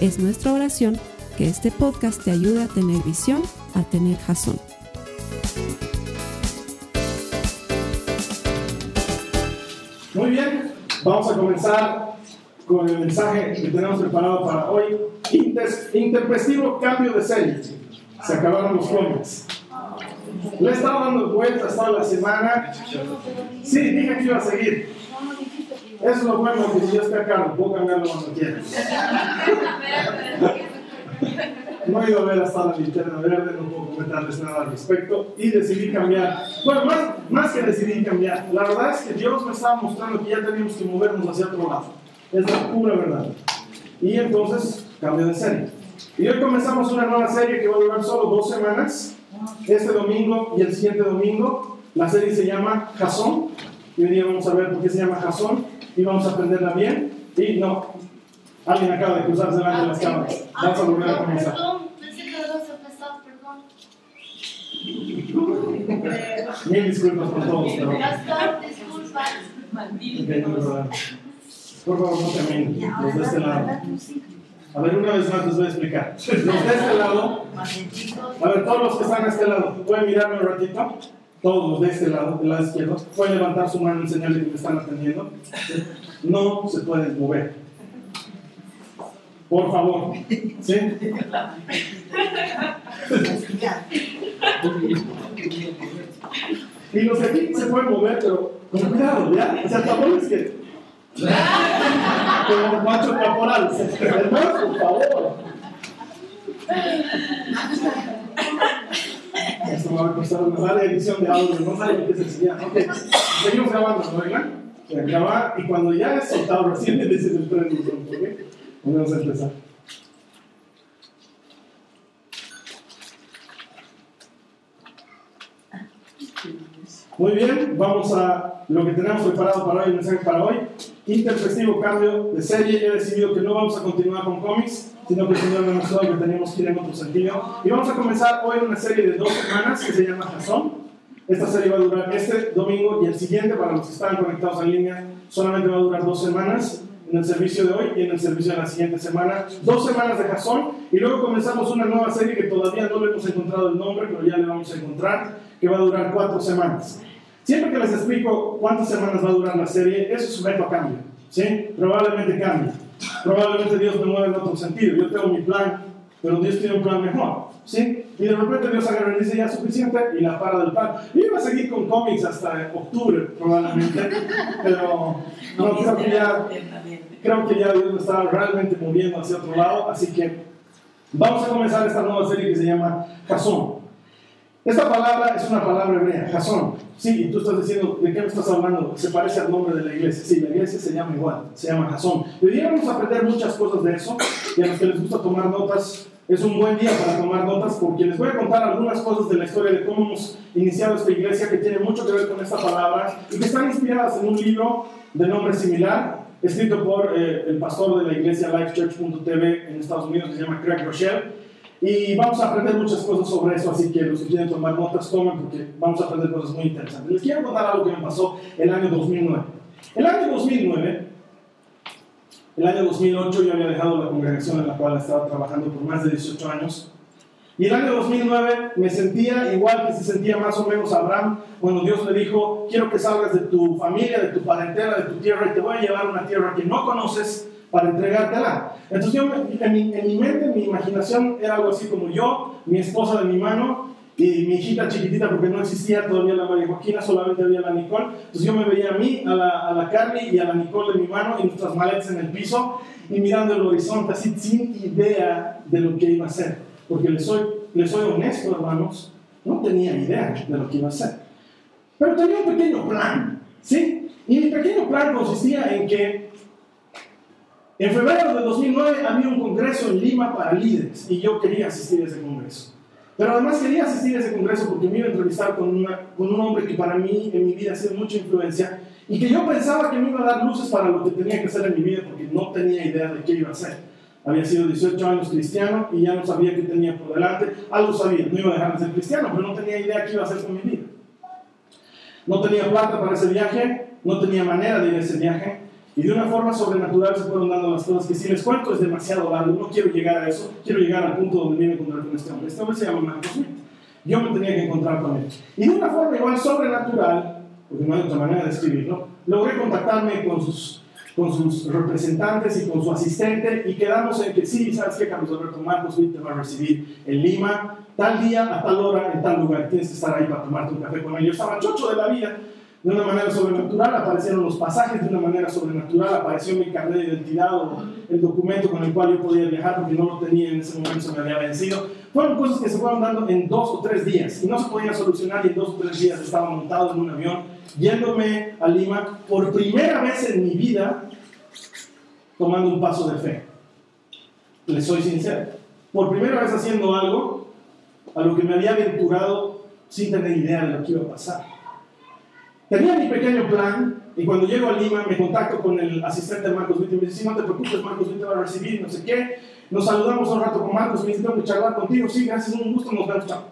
Es nuestra oración que este podcast te ayude a tener visión, a tener jazón. Muy bien, vamos a comenzar con el mensaje que tenemos preparado para hoy. Inter interpresivo cambio de serie. Se acabaron los cómics. Le he estado dando vueltas toda la semana. Sí, dije que iba a seguir. Es lo bueno, que si yo estoy acá, puedo cambiarlo cuando quiera. No ido a ver hasta la linterna verde, no puedo comentarles nada al respecto. Y decidí cambiar. Bueno, más, más que decidí cambiar, la verdad es que Dios me estaba mostrando que ya teníamos que movernos hacia otro lado. Es la pura verdad. Y entonces, cambio de serie. Y hoy comenzamos una nueva serie que va a durar solo dos semanas. Este domingo y el siguiente domingo. La serie se llama Jason. Y hoy día vamos a ver por qué se llama Jason. Y vamos a aprenderla bien. Y no, alguien acaba de cruzarse delante de las cámaras. Vamos a volver a comenzar. Mil disculpas por todos, pero. Por favor, no terminen. Los de este lado. A ver, una vez más les voy a explicar. Los de este lado, a ver, todos los que están a este lado, ¿pueden mirarme un ratito? Todos de este lado, del lado izquierdo, pueden levantar su mano en señal que me están atendiendo. No se pueden mover. Por favor. ¿Sí? Y los de aquí se pueden mover, pero con cuidado, ¿ya? O sea, tampoco es que. Como macho caporal. Por favor. Esto me va a costar una mala edición de audio, no saben qué se enseña. Ok, seguimos grabando, ¿no? ¿verdad? Se acaba y cuando ya es soltado recién le dicen el tren, ¿ok? Vamos a empezar. Muy bien, vamos a lo que tenemos preparado para hoy, el mensaje para hoy. Interfestivo cambio de serie. He decidido que no vamos a continuar con cómics, sino que me mostró que teníamos que ir en otro sentido. Y vamos a comenzar hoy una serie de dos semanas que se llama Jason. Esta serie va a durar este domingo y el siguiente, para los que están conectados en línea, solamente va a durar dos semanas en el servicio de hoy y en el servicio de la siguiente semana. Dos semanas de Jason y luego comenzamos una nueva serie que todavía no le hemos encontrado el nombre, pero ya le vamos a encontrar, que va a durar cuatro semanas. Siempre que les explico cuántas semanas va a durar la serie, eso es sujeto a cambio. ¿sí? Probablemente cambie. Probablemente Dios me mueva en otro sentido. Yo tengo mi plan, pero Dios tiene un plan mejor. ¿sí? Y de repente Dios agarra y dice ya suficiente y la para del plan. Yo iba a seguir con cómics hasta octubre, probablemente, pero no, creo que ya, creo que ya Dios me estaba realmente moviendo hacia otro lado. Así que vamos a comenzar esta nueva serie que se llama Jason. Esta palabra es una palabra hebrea, Jason. Sí, y tú estás diciendo, ¿de qué me estás hablando? Se parece al nombre de la iglesia. Sí, la iglesia se llama igual, se llama vamos a aprender muchas cosas de eso, y a los que les gusta tomar notas, es un buen día para tomar notas, porque les voy a contar algunas cosas de la historia de cómo hemos iniciado esta iglesia, que tiene mucho que ver con esta palabra, y que están inspiradas en un libro de nombre similar, escrito por eh, el pastor de la iglesia lifechurch.tv en Estados Unidos, que se llama Craig Rochelle. Y vamos a aprender muchas cosas sobre eso, así que los que quieren tomar notas, tomen, porque vamos a aprender cosas muy interesantes. Les quiero contar algo que me pasó el año 2009. El año 2009, el año 2008 yo había dejado la congregación en la cual estaba trabajando por más de 18 años. Y el año 2009 me sentía igual que se sentía más o menos Abraham cuando Dios le dijo, quiero que salgas de tu familia, de tu parentela, de tu tierra y te voy a llevar a una tierra que no conoces para entregártela. Entonces yo, en mi, en mi mente, en mi imaginación era algo así como yo, mi esposa de mi mano y mi hijita chiquitita, porque no existía todavía la María Joaquina, solamente había la Nicole. Entonces yo me veía a mí, a la, a la Carly y a la Nicole de mi mano y nuestras maletas en el piso y mirando el horizonte así sin idea de lo que iba a ser. Porque les soy, les soy honesto, hermanos, no tenía idea de lo que iba a ser. Pero tenía un pequeño plan, ¿sí? Y mi pequeño plan consistía en que En febrero de 2009 había un congreso en Lima para líderes y yo quería asistir a ese congreso. Pero además quería asistir a ese congreso porque me iba a entrevistar con, una, con un hombre que para mí en mi vida ha sido mucha influencia y que yo pensaba que me iba a dar luces para lo que tenía que hacer en mi vida porque no tenía idea de qué iba a hacer. Había sido 18 años cristiano y ya no sabía qué tenía por delante. Algo sabía, no iba a dejar de ser cristiano, pero no tenía idea qué iba a hacer con mi vida. No tenía plata para ese viaje, no tenía manera de ir a ese viaje. Y de una forma sobrenatural se fueron dando las cosas que si les cuento es demasiado largo, no quiero llegar a eso, quiero llegar al punto donde me encontrar con este hombre. Este hombre se llama Marcos Smith. Yo me tenía que encontrar con él. Y de una forma igual sobrenatural, porque no hay otra manera de escribirlo, logré contactarme con sus, con sus representantes y con su asistente y quedamos en que sí, ¿sabes qué? Carlos Alberto Marcos Smith te va a recibir en Lima, tal día, a tal hora, en tal lugar. Tienes que estar ahí para tomarte un café con él. Yo estaba chocho de la vida de una manera sobrenatural, aparecieron los pasajes de una manera sobrenatural, apareció mi carnet de identidad o el documento con el cual yo podía viajar porque no lo tenía en ese momento, se me había vencido. Fueron cosas que se fueron dando en dos o tres días y no se podían solucionar y en dos o tres días estaba montado en un avión yéndome a Lima por primera vez en mi vida tomando un paso de fe. Les soy sincero. Por primera vez haciendo algo a lo que me había aventurado sin tener idea de lo que iba a pasar. Tenía mi pequeño plan y cuando llego a Lima me contacto con el asistente de Marcos Witt y me dice, sí, no te preocupes, Marcos Witt va a recibir, no sé qué. Nos saludamos un rato con Marcos, me dice, tengo que charlar contigo, sí, gracias, un gusto, nos vemos, chao.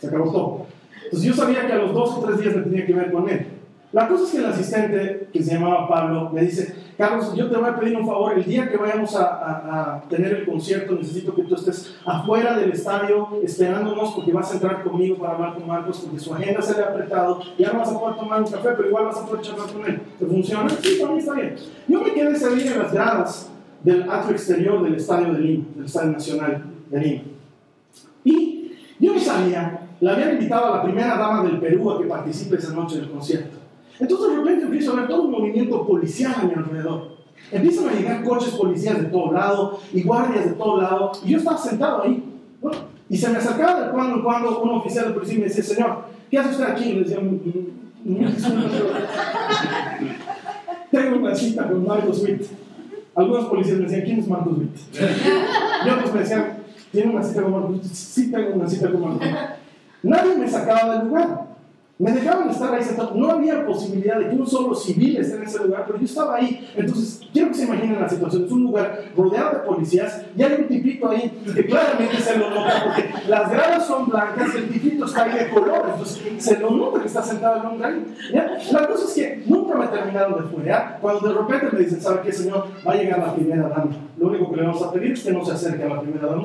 Se acabó todo. Entonces yo sabía que a los dos o tres días me tenía que ver con él. La cosa es que el asistente, que se llamaba Pablo, me dice, Carlos, yo te voy a pedir un favor, el día que vayamos a, a, tener el concierto, necesito que tú estés afuera del estadio esperándonos porque vas a entrar conmigo para hablar con Marcos, porque su agenda se le ha apretado, ya no vas a poder tomar un café, pero igual vas a poder charlar con él. ¿Te funciona? Sí, para mí está bien. Yo me quedé ese día en las gradas del atrio exterior del estadio de Lima, del Estadio Nacional de Lima. Y yo no sabía, la habían invitado a la primera dama del Perú a que participe esa noche del concierto. Entonces de repente empiezo a ver todo un movimiento policial a mi alrededor. Empiezan a llegar coches policiales de todo lado y guardias de todo lado. Y yo estaba sentado ahí. Y se me acercaba de cuando en cuando un oficial de policía y me decía, señor, ¿qué hace usted aquí? Y le decía, tengo una cita con Marcos Witt. Algunos policías me decían, ¿quién es Marcos Witt? y otros me decían, ¿tiene una cita con Marcos Witt? Sí, tengo una cita con Marcos Witt. Nadie me sacaba del lugar. Me dejaban estar ahí sentado. No había posibilidad de que un solo civil esté en ese lugar, pero yo estaba ahí. Entonces, quiero que se imaginen la situación. Es un lugar rodeado de policías y hay un tipito ahí que claramente se lo nota porque las gradas son blancas el tipito está ahí de color. Entonces, se lo nota que está sentado hombre ahí. ¿ya? La cosa es que nunca me terminaron de fuerear. Cuando de repente me dicen, ¿sabe qué, señor? Va a llegar la primera dama. Lo único que le vamos a pedir es que no se acerque a la primera dama.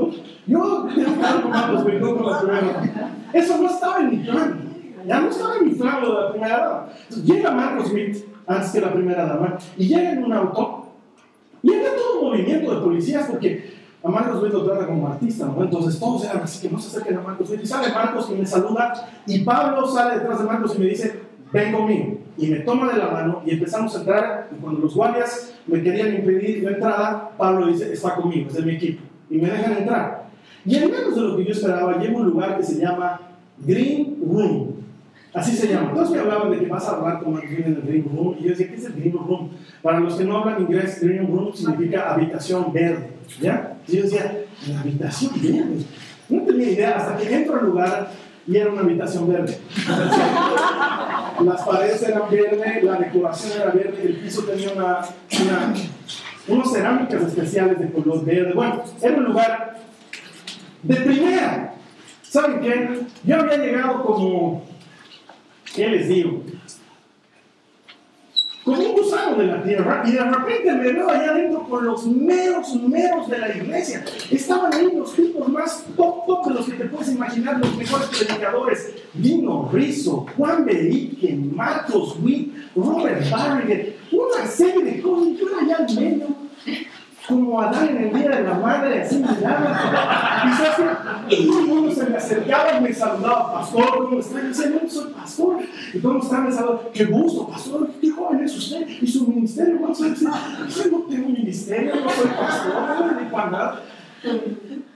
Yo tengo que con la primera dama. Eso no estaba en mi plan. Ya no estaba en mi plan lo de la primera dama. Llega Marcos Smith antes que la primera dama y llega en un auto y había todo un movimiento de policías porque a Marcos Smith lo trata como artista, ¿no? Entonces todos eran así que no se acerquen a Marcos Smith. Y sale Marcos y me saluda y Pablo sale detrás de Marcos y me dice, ven conmigo. Y me toma de la mano y empezamos a entrar y cuando los guardias me querían impedir la entrada, Pablo dice, está conmigo, es de mi equipo. Y me dejan entrar. Y en menos de lo que yo esperaba, llego un lugar que se llama Green Room. Así se llama. Todos me hablaban de que vas a hablar con alguien en el Green Room. Y yo decía, ¿qué es el Green Room? Para los que no hablan inglés, Green Room significa habitación verde. ¿Ya? Y yo decía, ¿la habitación verde? No tenía idea hasta que entro al lugar y era una habitación verde. Las paredes eran verdes, la decoración era verde, el piso tenía una, una, unas cerámicas especiales de color verde. Bueno, era un lugar de primera. ¿Saben qué? Yo había llegado como ¿Qué les digo? Como un gusano de la tierra, y de repente me veo allá adentro con los meros, meros de la iglesia. Estaban ahí los tipos más top, top de los que te puedes imaginar, los mejores predicadores. Vino Rizzo, Juan Berique, Marcos Witt, Robert Barriger, una serie de cosas. Yo era allá en medio como Adán en el día de la madre, así miraba. Y todo el mundo se me acercaba y me saludaba, pastor, ¿cómo está? Yo decía, no, soy pastor. Y el mundo me saludando, qué gusto, pastor, qué joven es usted. Y su ministerio, ¿cuántos años tiene? Yo no tengo ministerio, no soy pastor, no me dedico a nada.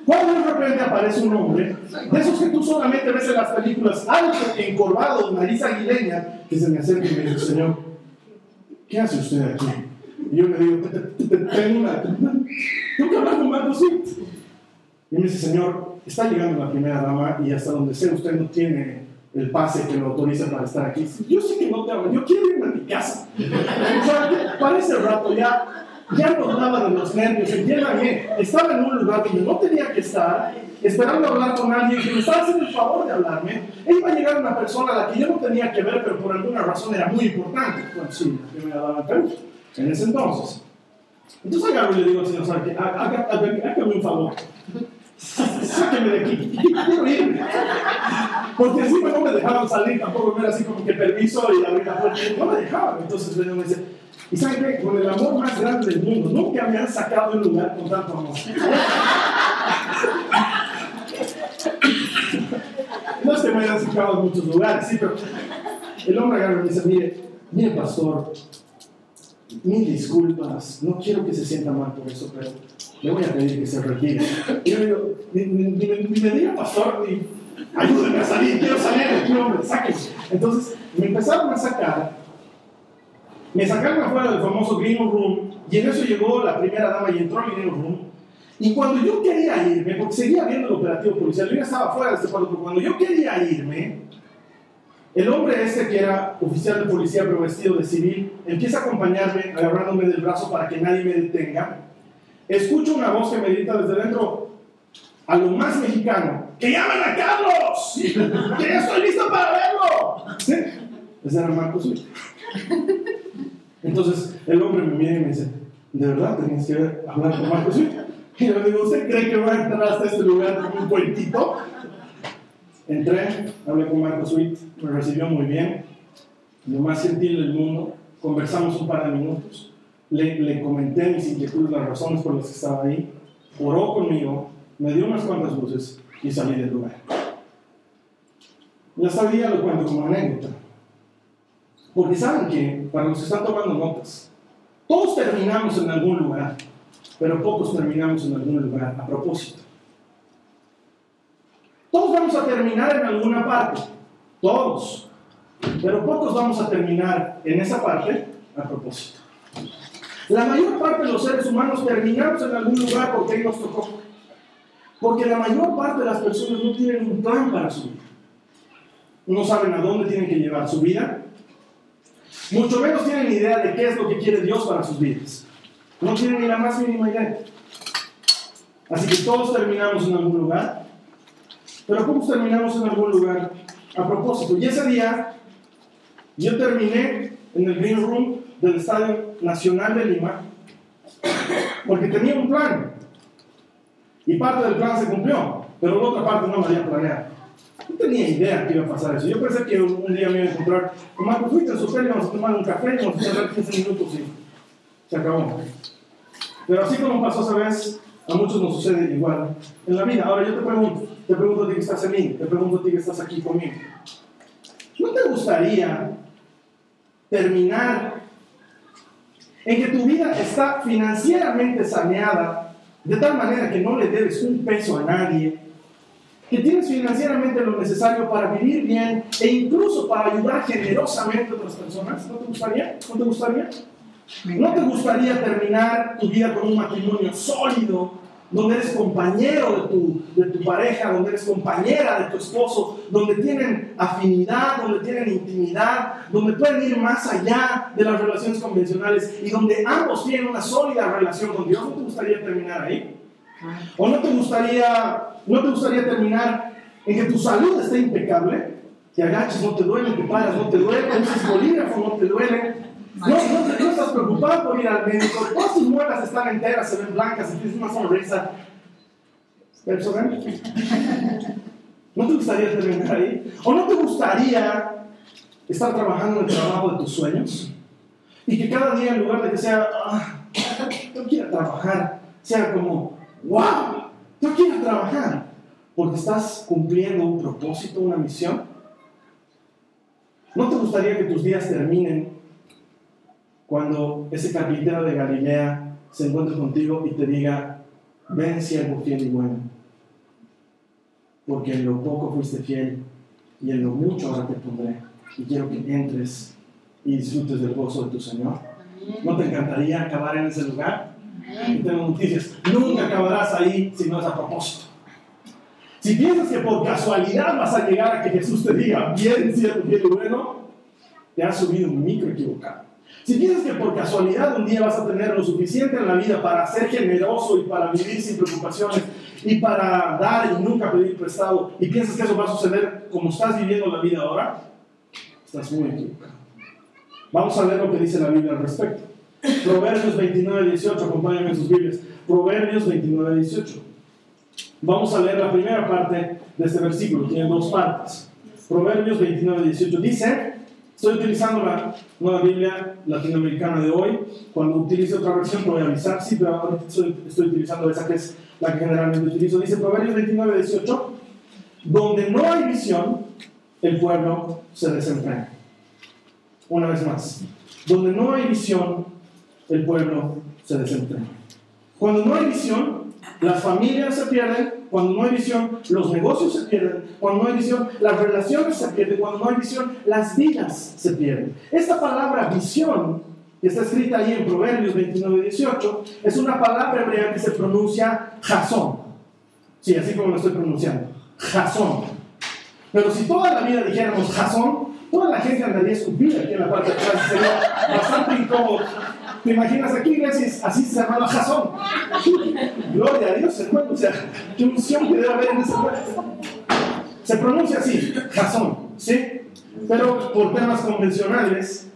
Cuando de repente aparece un hombre, de esos que tú solamente ves en las películas, alto, encorvado, nariz aguileña, que se me acerca y me dice, Señor, ¿qué hace usted aquí? Y yo le digo, "Te- te- te- tengo una, tengo que hablar con Marco Swift. Y me dice, señor, está llegando la primera dama y hasta donde sé usted no tiene el pase que lo autoriza para estar aquí. Yo sé que no te hablo, yo quiero irme a mi casa. O sea, para ese rato ya, ya no daba de los nervios, entiéndame, estaba en un lugar donde no tenía que estar, esperando hablar con alguien que me estaba haciendo el favor de hablarme. E iba a llegar una persona a la que yo no tenía que ver, pero por alguna razón era muy importante. Bueno, sí, la primera dama de Perú, en ese entonces. Entonces agarro y le digo al señor, ¿sabe hágame un favor. Sáqueme de aquí, quiero irme. Porque encima no me dejaban salir, tampoco era así como que permiso y abrir la puerta. No me dejaban. Entonces el me dice, ¿y saben qué? Con el amor más grande del mundo, nunca me han sacado de un lugar con tanto amor. No es que me hayan sacado de muchos lugares, sí, pero el hombre agarra y me dice, mire, mire pastor, mil disculpas, no quiero que se sienta mal por eso, pero le voy a pedir que se retire. Y yo le digo, ni, me- diga pastor, ni ayúdenme a salir, quiero salir de aquí, hombre, sáquenme. Entonces me empezaron a sacar, me sacaron afuera del famoso Green Room, y en eso llegó la primera dama y entró al Green Room. Y cuando yo quería irme, porque seguía viendo el operativo policial, yo ya estaba fuera de este cuarto, pero cuando yo quería irme, el hombre este que era oficial de policía pero vestido de civil empieza a acompañarme agarrándome del brazo para que nadie me detenga. Escucho una voz que me grita desde dentro a lo más mexicano, ¡que llamen a Carlos! ¡Que ya estoy listo para verlo! ¿Sí? Ese era Marcos. Entonces el hombre me mira y me dice, ¿de verdad tenías que hablar con Marcos? Y yo le digo, ¿usted cree que voy a entrar hasta este lugar como un cuentito? Entré, hablé con Marcos Witt, me recibió muy bien, lo más gentil del mundo, conversamos un par de minutos, le, comenté mis inquietudes, las razones por las que estaba ahí, oró conmigo, me dio unas cuantas luces y salí del lugar. Y hasta hoy día lo cuento como anécdota. Porque saben que, para los que están tomando notas, todos terminamos en algún lugar, pero pocos terminamos en algún lugar a propósito. Vamos a terminar en alguna parte, todos, pero pocos vamos a terminar en esa parte a propósito. La mayor parte de los seres humanos terminamos en algún lugar porque nos tocó. Porque la mayor parte de las personas no tienen un plan para su vida. No saben a dónde tienen que llevar su vida. Mucho menos tienen idea de qué es lo que quiere Dios para sus vidas. No tienen ni la más mínima idea. Así que todos terminamos en algún lugar. Pero ¿cómo terminamos en algún lugar? A propósito. Y ese día yo terminé en el Green Room del Estadio Nacional de Lima porque tenía un plan. Y parte del plan se cumplió, pero la otra parte no lo había planeado. No tenía idea que iba a pasar eso. Yo pensé que un, día me iba a encontrar con Marcos, fuiste a su hotel, íbamos a tomar un café, íbamos a hablar 15 minutos y se acabó. Pero así como pasó esa vez, a muchos nos sucede igual en la vida. Ahora yo te pregunto, te pregunto a ti que estás en te pregunto a ti que estás aquí conmigo. ¿No te gustaría terminar en que tu vida está financieramente saneada de tal manera que no le debes un peso a nadie, que tienes financieramente lo necesario para vivir bien e incluso para ayudar generosamente a otras personas? ¿No te gustaría? ¿No te gustaría? ¿No te gustaría terminar tu vida con un matrimonio sólido, donde eres compañero de tu, de tu pareja, donde eres compañera de tu esposo, donde tienen afinidad, donde tienen intimidad, donde pueden ir más allá de las relaciones convencionales y donde ambos tienen una sólida relación con Dios? ¿No te gustaría terminar ahí? ¿O no te gustaría, no te gustaría terminar en que tu salud esté impecable? Te agaches, no te duele, te paras, no te duele, uses bolígrafo, no te duele. No, no, no estás preocupado por ir al todas tus muelas están enteras, se ven blancas y tienes una sonrisa. Personal. ¿No te gustaría terminar ahí? ¿O no te gustaría estar trabajando en el trabajo de tus sueños? Y que cada día en lugar de que sea, ah, yo quiero trabajar, sea como, wow, yo quiero trabajar, porque estás cumpliendo un propósito, una misión. ¿No te gustaría que tus días terminen cuando ese carpintero de Galilea se encuentre contigo y te diga, ven siervo fiel y bueno, porque en lo poco fuiste fiel y en lo mucho ahora te pondré, y quiero que entres y disfrutes del gozo de tu Señor? ¿No te encantaría acabar en ese lugar? Y tengo noticias. Nunca acabarás ahí si no es a propósito. Si piensas que por casualidad vas a llegar a que Jesús te diga bien, cierto, bien y bueno, te has subido un micro equivocado. Si piensas que por casualidad un día vas a tener lo suficiente en la vida para ser generoso y para vivir sin preocupaciones y para dar y nunca pedir prestado, y piensas que eso va a suceder como estás viviendo la vida ahora, estás muy equivocado. Vamos a ver lo que dice la Biblia al respecto. Proverbios 29, 18, acompáñenme en sus Biblias. Proverbios 29, 18. Vamos a leer la primera parte de este versículo, tiene dos partes. Proverbios 29, 18 dice, estoy utilizando la nueva Biblia latinoamericana de hoy, cuando utilice otra versión te voy a avisar, sí, pero estoy, estoy utilizando esa que es la que generalmente utilizo. Dice Proverbios 29, 18, donde no hay visión, el pueblo se desenfrena. Una vez más, donde no hay visión, el pueblo se desenfrena. Cuando no hay visión, las familias se pierden, cuando no hay visión, los negocios se pierden, cuando no hay visión, las relaciones se pierden, cuando no hay visión, las vidas se pierden. Esta palabra visión, que está escrita ahí en Proverbios 29 18, es una palabra hebrea que se pronuncia jasón. Sí, así como lo estoy pronunciando. Jasón. Pero si toda la vida dijéramos jasón, toda la gente andaría escupida aquí en la parte de atrás. Sería bastante incómodo. ¿Te imaginas aquí, iglesias? Así se llamaba Jasón. Gloria a Dios, hermano. O sea, qué unción que debe haber en ese lugar. Se pronuncia así, Jasón, ¿sí? Pero por temas convencionales,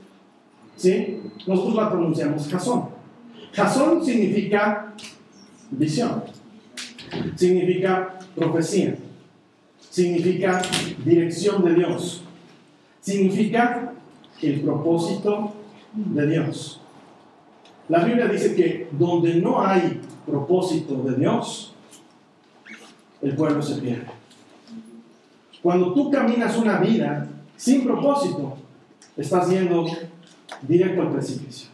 ¿sí? Nosotros la pronunciamos Jasón. Jasón significa visión, significa profecía, significa dirección de Dios, significa el propósito de Dios. La Biblia dice que donde no hay propósito de Dios, el pueblo se pierde. Cuando tú caminas una vida sin propósito, estás yendo directo al precipicio.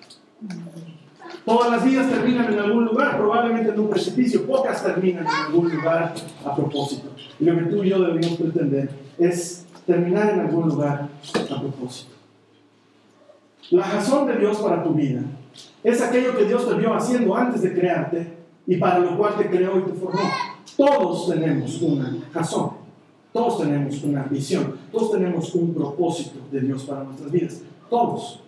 Todas las vidas terminan en algún lugar, probablemente en un precipicio, pocas terminan en algún lugar a propósito. Y lo que tú y yo deberíamos pretender es terminar en algún lugar a propósito. La razón de Dios para tu vida es aquello que Dios te vio haciendo antes de crearte y para lo cual te creó y te formó. Todos tenemos una razón, todos tenemos una visión, todos tenemos un propósito de Dios para nuestras vidas, todos.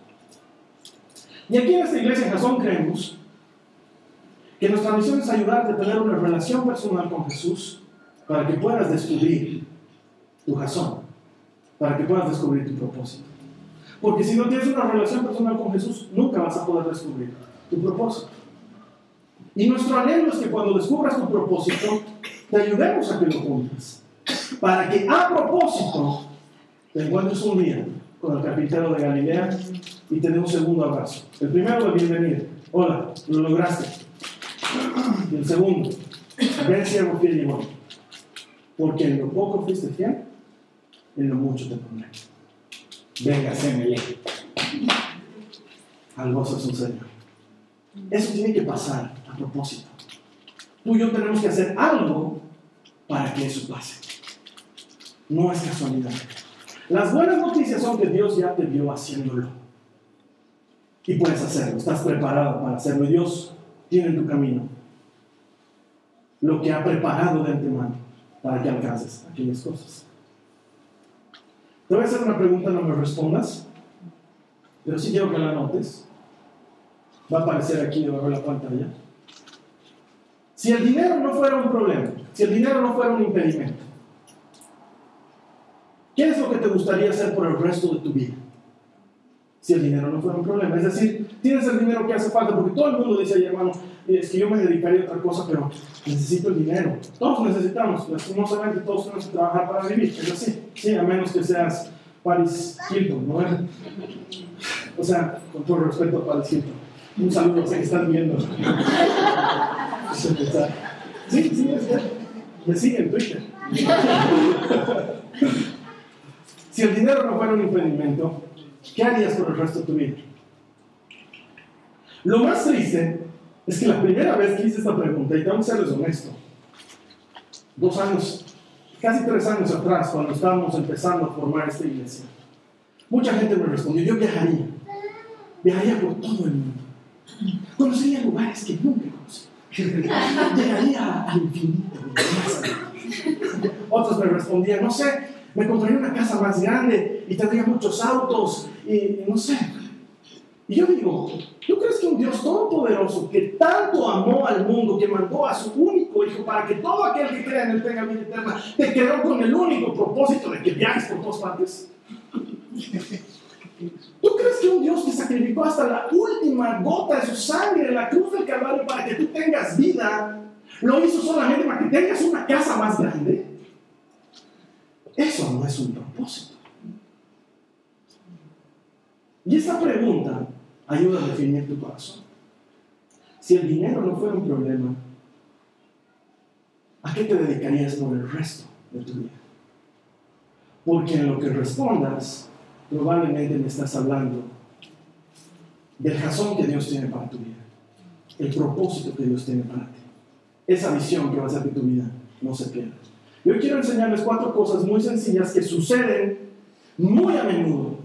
Y aquí en esta iglesia en Jasón creemos que nuestra misión es ayudarte a tener una relación personal con Jesús para que puedas descubrir tu razón, para que puedas descubrir tu propósito. Porque si no tienes una relación personal con Jesús, nunca vas a poder descubrir tu propósito. Y nuestro anhelo es que cuando descubras tu propósito, te ayudemos a que lo cumplas. Para que a propósito te encuentres un día con el carpintero de Galilea y te dé un segundo abrazo. El primero de bienvenida. Hola, lo lograste. Y el segundo, ven siervo fiel y bueno. Porque en lo poco fuiste fiel, en lo mucho te pondré. Venga, sémele. Al gozo es un Señor. Eso tiene que pasar a propósito. Tú y yo tenemos que hacer algo para que eso pase. No es casualidad. Las buenas noticias son que Dios ya te vio haciéndolo. Y puedes hacerlo. Estás preparado para hacerlo. Y Dios tiene en tu camino lo que ha preparado de antemano para que alcances aquellas cosas. Te voy a hacer una pregunta, no me respondas, pero sí quiero que la notes. Va a aparecer aquí debajo de la pantalla. Si el dinero no fuera un problema, si el dinero no fuera un impedimento, ¿qué es lo que te gustaría hacer por el resto de tu vida? Si el dinero no fuera un problema. Es decir, tienes el dinero que hace falta, porque todo el mundo dice hermano, es que yo me dedicaría a otra cosa, pero necesito el dinero. Todos necesitamos, lastimosamente todos tenemos que trabajar para vivir, es así, sí, a menos que seas Paris Hilton, ¿no? O sea, con todo respeto a Paris Hilton. Un saludo, sé que están viendo. Sí, sí, es. Me sigue en Twitter. Si el dinero no fuera un impedimento, ¿qué harías por el resto de tu vida? Lo más triste es que la primera vez que hice esta pregunta, y tengo que serles honesto, dos años, casi tres años atrás, cuando estábamos empezando a formar esta iglesia, mucha gente me respondió, yo viajaría. Viajaría por todo el mundo. Conocería lugares que nunca conocí. Llegaría al infinito. Otros me respondían, no sé, me compraría una casa más grande y tendría muchos autos y, no sé. Y yo digo, ¿tú crees que un Dios todopoderoso que tanto amó al mundo, que mandó a su único hijo para que todo aquel que crea en él tenga vida eterna, te quedó con el único propósito de que viajes por todas partes? ¿Tú crees que un Dios que sacrificó hasta la última gota de su sangre en la cruz del Calvario para que tú tengas vida, lo hizo solamente para que tengas una casa más grande? Eso no es un propósito. Y esta pregunta ayuda a definir tu corazón. Si el dinero no fuera un problema, ¿a qué te dedicarías por el resto de tu vida? Porque en lo que respondas, probablemente me estás hablando del razón que Dios tiene para tu vida, el propósito que Dios tiene para ti, esa visión que va a hacer que tu vida no se pierda. Yo quiero enseñarles cuatro cosas muy sencillas que suceden muy a menudo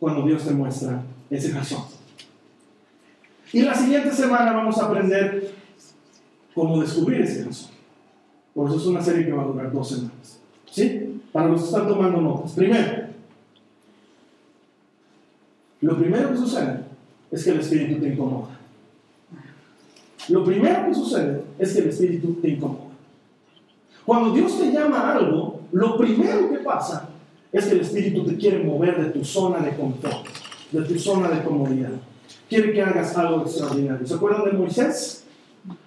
cuando Dios te muestra ese razón. Y la siguiente semana vamos a aprender cómo descubrir ese razón. Por eso es una serie que va a durar dos semanas. ¿Sí? Para los que están tomando notas. Primero, lo primero que sucede es que el Espíritu te incomoda. Lo primero que sucede es que el Espíritu te incomoda. Cuando Dios te llama a algo, lo primero que pasa es que el Espíritu te quiere mover de tu zona de confort, de tu zona de comodidad. Quiere que hagas algo extraordinario. ¿Se acuerdan de Moisés?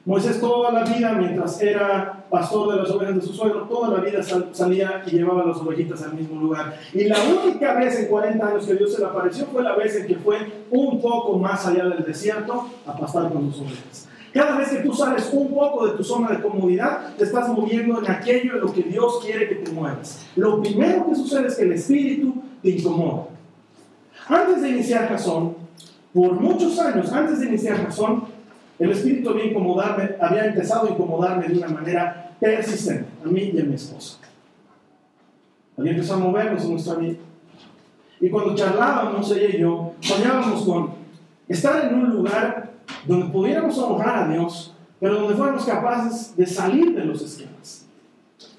Moisés toda la vida, mientras era pastor de las ovejas de su suegro, toda la vida sal- salía y llevaba las ovejitas al mismo lugar. Y la única vez en 40 años que Dios se le apareció fue la vez en que fue un poco más allá del desierto a pastar con sus ovejas. Cada vez que tú sales un poco de tu zona de comodidad, te estás moviendo en aquello en lo que Dios quiere que te muevas. Lo primero que sucede es que el Espíritu te incomoda. Antes de iniciar Jasón, por muchos años antes de iniciar Jasón, el Espíritu había, incomodarme, había empezado a incomodarme de una manera persistente, a mí y a mi esposa. Había empezado a movernos en nuestra vida. Y cuando charlábamos, ella y yo, soñábamos con estar en un lugar donde pudiéramos honrar a Dios, pero donde fuéramos capaces de salir de los esquemas,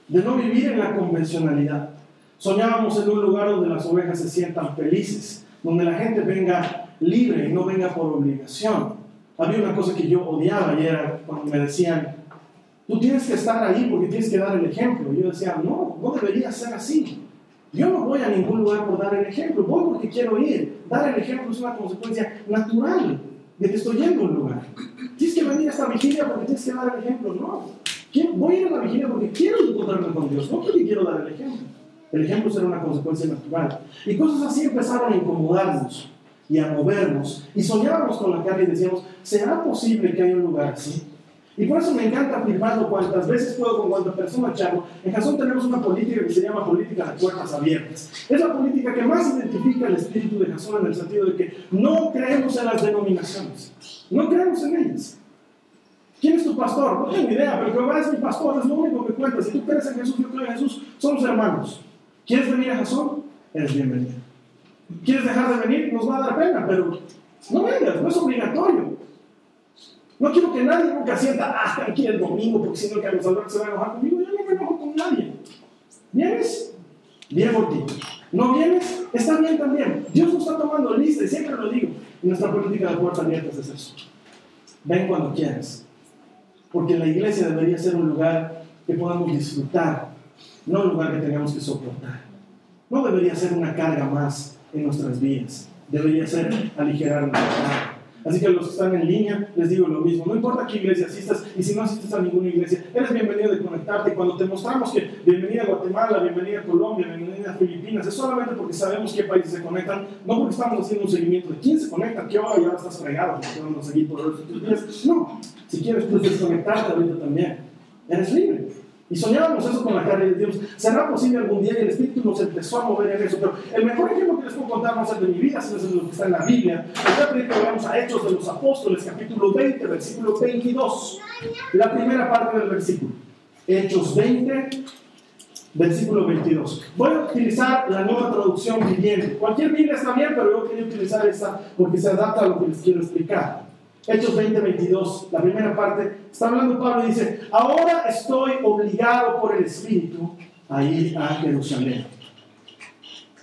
de no vivir en la convencionalidad. Soñábamos en un lugar donde las ovejas se sientan felices, donde la gente venga libre y no venga por obligación. Había una cosa que yo odiaba y era cuando me decían, tú tienes que estar ahí porque tienes que dar el ejemplo. Yo decía, no, no debería ser así. Yo no voy a ningún lugar por dar el ejemplo, voy porque quiero ir. Dar el ejemplo es una consecuencia natural que estoy yendo a un lugar. Tienes que venir a esta vigilia porque tienes que dar el ejemplo, no. Voy a ir a la vigilia porque quiero encontrarme con Dios, no porque quiero dar el ejemplo. El ejemplo será una consecuencia natural. Y cosas así empezaron a incomodarnos y a movernos. Y soñábamos con la carne y decíamos, ¿será posible que haya un lugar así? Y por eso me encanta afirmarlo cuantas veces puedo con cuanta persona charlo. En Jason tenemos una política que se llama política de puertas abiertas. Es la política que más identifica el espíritu de Jason en el sentido de que no creemos en las denominaciones. No creemos en ellas. ¿Quién es tu pastor? No tengo idea, pero Jehová es mi pastor, es lo único que cuenta. Si tú crees en Jesús, yo creo en Jesús, somos hermanos. ¿Quieres venir a Jason? Eres bienvenido. ¿Quieres dejar de venir? Nos va a dar pena, pero no vengas, no es obligatorio. No quiero que nadie nunca sienta, ah, aquí el domingo, porque si no, Carlos Alberto se va a enojar conmigo. Yo no me enojo con nadie. ¿Vienes? Bien por ti. ¿No vienes? Está bien también. Dios nos está tomando lista, y siempre lo digo. Y nuestra política de puertas abiertas es eso. Ven cuando quieras. Porque la iglesia debería ser un lugar que podamos disfrutar, no un lugar que tengamos que soportar. No debería ser una carga más en nuestras vidas. Debería ser aligerar nuestra carga. Así que a los que están en línea les digo lo mismo. No importa qué iglesia asistas y si no asistes a ninguna iglesia, eres bienvenido de conectarte. Cuando te mostramos que bienvenida a Guatemala, bienvenida a Colombia, bienvenida a Filipinas, es solamente porque sabemos qué países se conectan, no porque estamos haciendo un seguimiento de quién se conecta, qué hora y ahora estás fregado, porque vamos a seguir por los días. No, si quieres puedes desconectarte ahorita también. Eres libre. Y soñábamos eso con la carne de Dios. ¿Será posible algún día? Y el Espíritu nos empezó a mover en eso. Pero el mejor ejemplo que les puedo contar no es el de mi vida, sino es lo que está en la Biblia. Les voy a pedir que vayamos a Hechos de los Apóstoles, capítulo 20, versículo 22. La primera parte del versículo. Hechos 20, versículo 22. Voy a utilizar la nueva traducción viviente. Cualquier Biblia está bien, pero yo quería utilizar esta porque se adapta a lo que les quiero explicar. Hechos 20, 22, la primera parte, está hablando Pablo y dice, ahora estoy obligado por el Espíritu a ir a Jerusalén.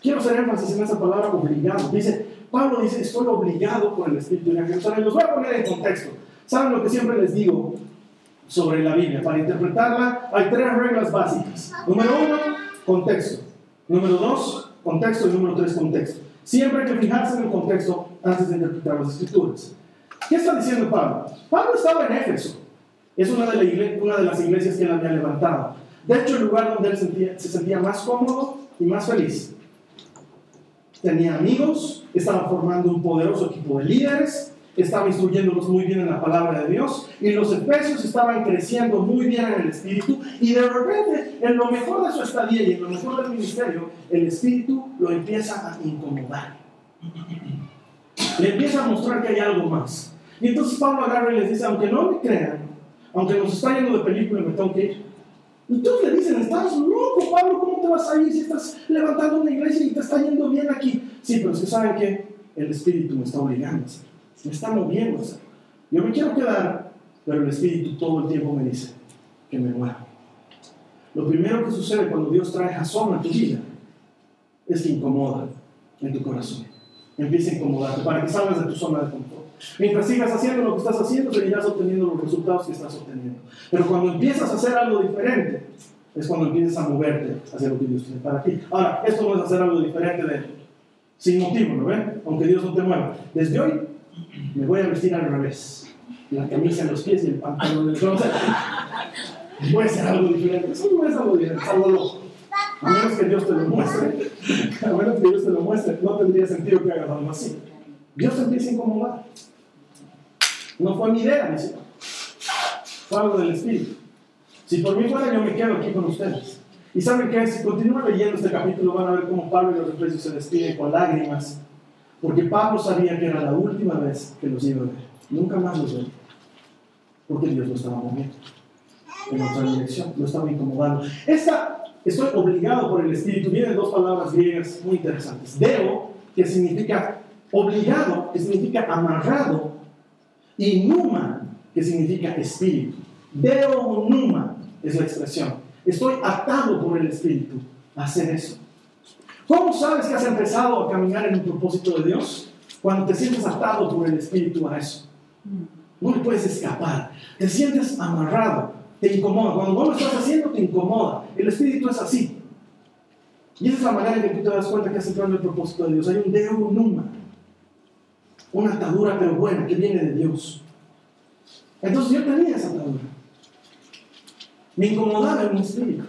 Quiero hacer énfasis en esa palabra obligado. Dice, Pablo dice, estoy obligado por el Espíritu a ir a Jerusalén. Los voy a poner en contexto. ¿Saben lo que siempre les digo sobre la Biblia? Para interpretarla hay tres reglas básicas. Número uno, contexto. Número dos, contexto. Y número tres, contexto. Siempre hay que fijarse en el contexto antes de interpretar las escrituras. ¿Qué está diciendo Pablo? Pablo estaba en Éfeso. Es una de, las iglesias que él había levantado. De hecho, el lugar donde él se sentía más cómodo y más feliz. Tenía amigos, estaba formando un poderoso equipo de líderes, estaba instruyéndolos muy bien en la palabra de Dios y los efesios estaban creciendo muy bien en el espíritu y de repente en lo mejor de su estadía y en lo mejor del ministerio el espíritu lo empieza a incomodar le empieza a mostrar que hay algo más y entonces Pablo agarra y les dice aunque no me crean aunque nos está yendo de película me tengo que ir y todos le dicen, estás loco, Pablo, ¿cómo te vas a ir si estás levantando una iglesia y te está yendo bien aquí? Sí, pero es que saben que el Espíritu me está obligando a hacer me está moviendo. Yo me quiero quedar, pero el Espíritu todo el tiempo me dice que me mueva. Lo primero que sucede cuando Dios trae jazón a tu vida es que incomoda en tu corazón. Empieza a incomodarte para que salgas de tu zona de confort. Mientras sigas haciendo lo que estás haciendo, seguirás obteniendo los resultados que estás obteniendo. Pero cuando empiezas a hacer algo diferente, es cuando empiezas a moverte hacia lo que Dios tiene para ti. Ahora, esto no es hacer algo diferente de sin motivo, ¿no ven? Aunque Dios no te mueva. Desde hoy me voy a vestir al revés. La camisa en los pies y el pantalón en el suelo. Voy a hacer algo diferente. Eso no es algo diferente, es algo loco. A menos que Dios te lo muestre, a menos que Dios te lo muestre, no tendría sentido que hagas algo así. Dios te empieza a incomodar. No fue mi idea, dice. Fue algo del Espíritu. Si por mí fuera, yo me quedo aquí con ustedes. Y saben que si continúan leyendo este capítulo, van a ver cómo Pablo y los Efesios se despiden con lágrimas porque Pablo sabía que era la última vez que los iba a ver. Nunca más los veía. Porque Dios lo estaba moviendo en otra dirección, lo estaba incomodando. Esta, estoy obligado por el Espíritu, vienen dos palabras griegas muy interesantes. Deo, que significa obligado, que significa amarrado, y numa, que significa espíritu. Deo numa es la expresión. Estoy atado por el Espíritu a hacer eso. ¿Cómo sabes que has empezado a caminar en un propósito de Dios? Cuando te sientes atado por el Espíritu a eso. No le puedes escapar. Te sientes amarrado. Te incomoda. Cuando no lo estás haciendo, te incomoda. El Espíritu es así. Y esa es la manera en que tú te das cuenta que has entrado en el propósito de Dios. Hay un Deo Numa. Una atadura, pero buena, que viene de Dios. Entonces yo tenía esa atadura. Me incomodaba en mi espíritu.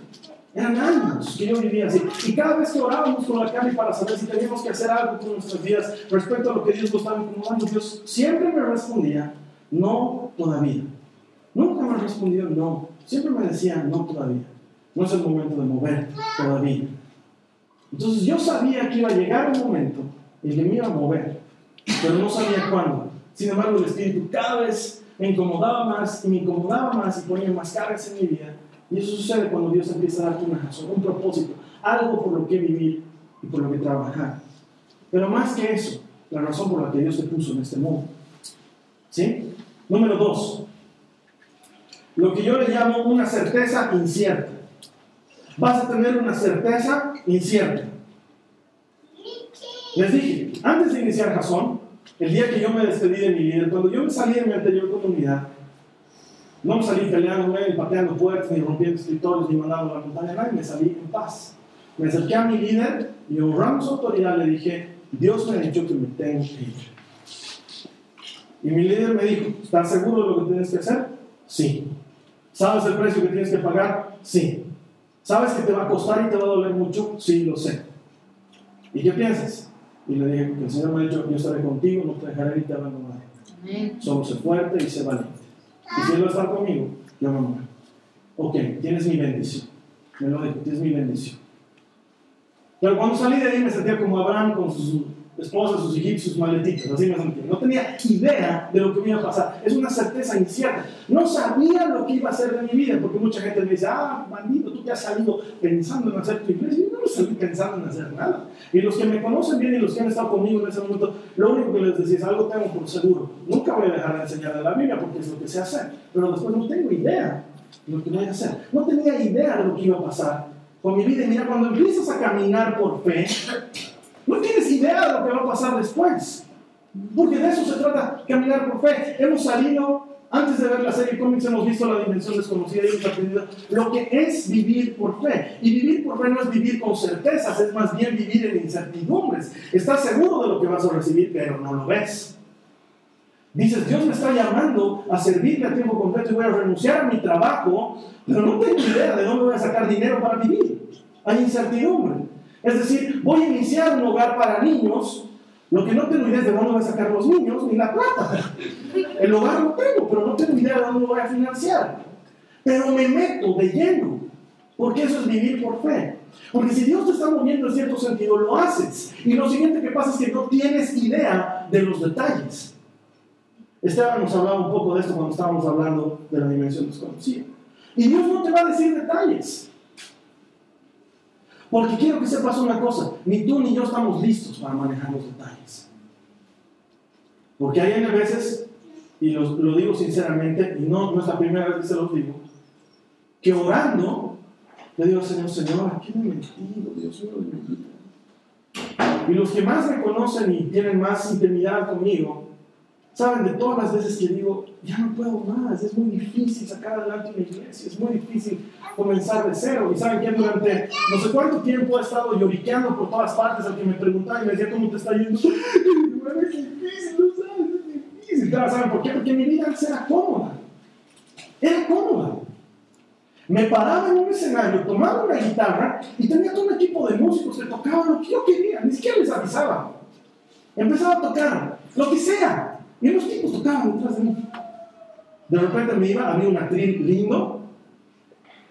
Eran años que yo vivía así. Y cada vez que orábamos con la carne para saber si teníamos que hacer algo con nuestras vidas respecto a lo que Dios nos estaba incomodando, Dios siempre me respondía, no todavía. Nunca me respondió no. Siempre me decía, no todavía. No es el momento de mover todavía. Entonces yo sabía que iba a llegar un momento en que me iba a mover, pero no sabía cuándo. Sin embargo, el Espíritu cada vez me incomodaba más y me incomodaba más y ponía más cargas en mi vida y eso sucede cuando Dios empieza a darte una razón, un propósito, algo por lo que vivir y por lo que trabajar. Pero más que eso, la razón por la que Dios te puso en este mundo. ¿Sí? Número dos, lo que yo le llamo una certeza incierta. Vas a tener una certeza incierta. Les dije, antes de iniciar Jason, el día que yo me despedí de mi líder, cuando yo me salí de mi anterior comunidad, no me salí peleando, ni pateando puertas, ni rompiendo escritorios, ni mandando la montaña me salí en paz. Me acerqué a mi líder y honrando su autoridad le dije, Dios me ha dicho que me tengo que ir. Y mi líder me dijo, ¿estás seguro de lo que tienes que hacer? Sí. ¿Sabes el precio que tienes que pagar? Sí. ¿Sabes que te va a costar y te va a doler mucho? Sí, lo sé. ¿Y qué piensas? Y le dije, el Señor me ha dicho, yo estaré contigo, no te dejaré ni te abandonaré. Solo sé fuerte y sé valiente. Y si Él va a estar conmigo, yo me muero. Ok, tienes mi bendición. Me lo dijo, tienes mi bendición. Pero cuando salí de ahí me sentía como Abraham con sus esposa, sus hijitos, sus maletitas, así me sentía. No tenía idea de lo que me iba a pasar. Es una certeza incierta. No sabía lo que iba a hacer de mi vida, porque mucha gente me dice, ah, bandido, tú te has salido pensando en hacer tu iglesia. Yo no me salí pensando en hacer nada. Y los que me conocen bien y los que han estado conmigo en ese momento, lo único que les decía es algo tengo por seguro. Nunca voy a dejar de enseñar de la Biblia porque es lo que sé hacer. Pero después no tengo idea de lo que voy a hacer. No tenía idea de lo que iba a pasar con mi vida. Y mira, cuando empiezas a caminar por fe, no tienes idea de lo que va a pasar después. Porque de eso se trata, caminar por fe. Hemos salido, antes de ver la serie cómics, hemos visto la dimensión desconocida y hemos aprendido lo que es vivir por fe. Y vivir por fe no es vivir con certezas, es más bien vivir en incertidumbres. Estás seguro de lo que vas a recibir, pero no lo ves. Dices, Dios me está llamando a servirle a tiempo completo y voy a renunciar a mi trabajo, pero no tengo idea de dónde voy a sacar dinero para vivir. Hay incertidumbre. Es decir, voy a iniciar un hogar para niños, lo que no tengo idea es de dónde voy a sacar los niños ni la plata. El hogar lo tengo, pero no tengo idea de dónde voy a financiar. Pero me meto de lleno, porque eso es vivir por fe. Porque si Dios te está moviendo en cierto sentido, lo haces. Y lo siguiente que pasa es que no tienes idea de los detalles. Esteban nos hablaba un poco de esto cuando estábamos hablando de la dimensión desconocida. Y Dios no te va a decir detalles. Porque quiero que sepas una cosa, ni tú ni yo estamos listos para manejar los detalles. Porque hay veces, y lo, digo sinceramente, y no, es la primera vez que se los digo, que orando, le digo, Señor, Señor, ¿a quién he mentido? Dios mío. Y los que más me conocen y tienen más intimidad conmigo, Saben, de todas las veces que digo, ya no puedo más, es muy difícil sacar adelante una iglesia, es muy difícil comenzar de cero. Y saben que durante no sé cuánto tiempo he estado lloriqueando por todas partes al que me preguntaba y me decía, ¿cómo te está yendo? es difícil, no sabes, es difícil. ¿Saben por qué? Porque mi vida antes era cómoda. Era cómoda. Me paraba en un escenario, tomaba una guitarra y tenía todo un equipo de músicos que tocaban lo que yo quería, ni siquiera les avisaba. Empezaba a tocar lo que sea. Y los tipos tocaban detrás de mí. De repente me iba, había un actriz lindo,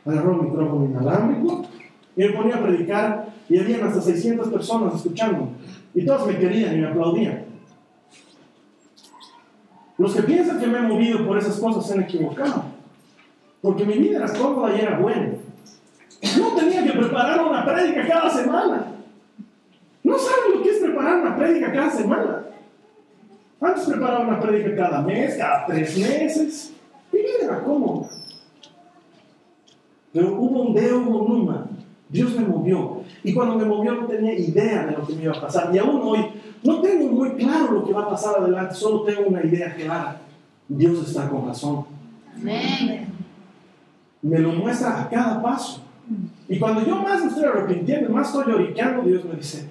agarró un micrófono inalámbrico y me ponía a predicar y habían hasta 600 personas escuchando. Y todos me querían y me aplaudían. Los que piensan que me he movido por esas cosas se han equivocado. Porque mi vida era cómoda y era buena. No tenía que preparar una prédica cada semana. No saben lo que es preparar una prédica cada semana. Antes preparaba una prédica cada mes, cada tres meses. Y era cómodo. Pero hubo un Deo, hubo Numa. Dios me movió. Y cuando me movió no tenía idea de lo que me iba a pasar. Y aún hoy no tengo muy claro lo que va a pasar adelante, solo tengo una idea clara. Dios está con razón. Amén. Me lo muestra a cada paso. Y cuando yo más me estoy arrepintiendo, más estoy lloriqueando, Dios me dice,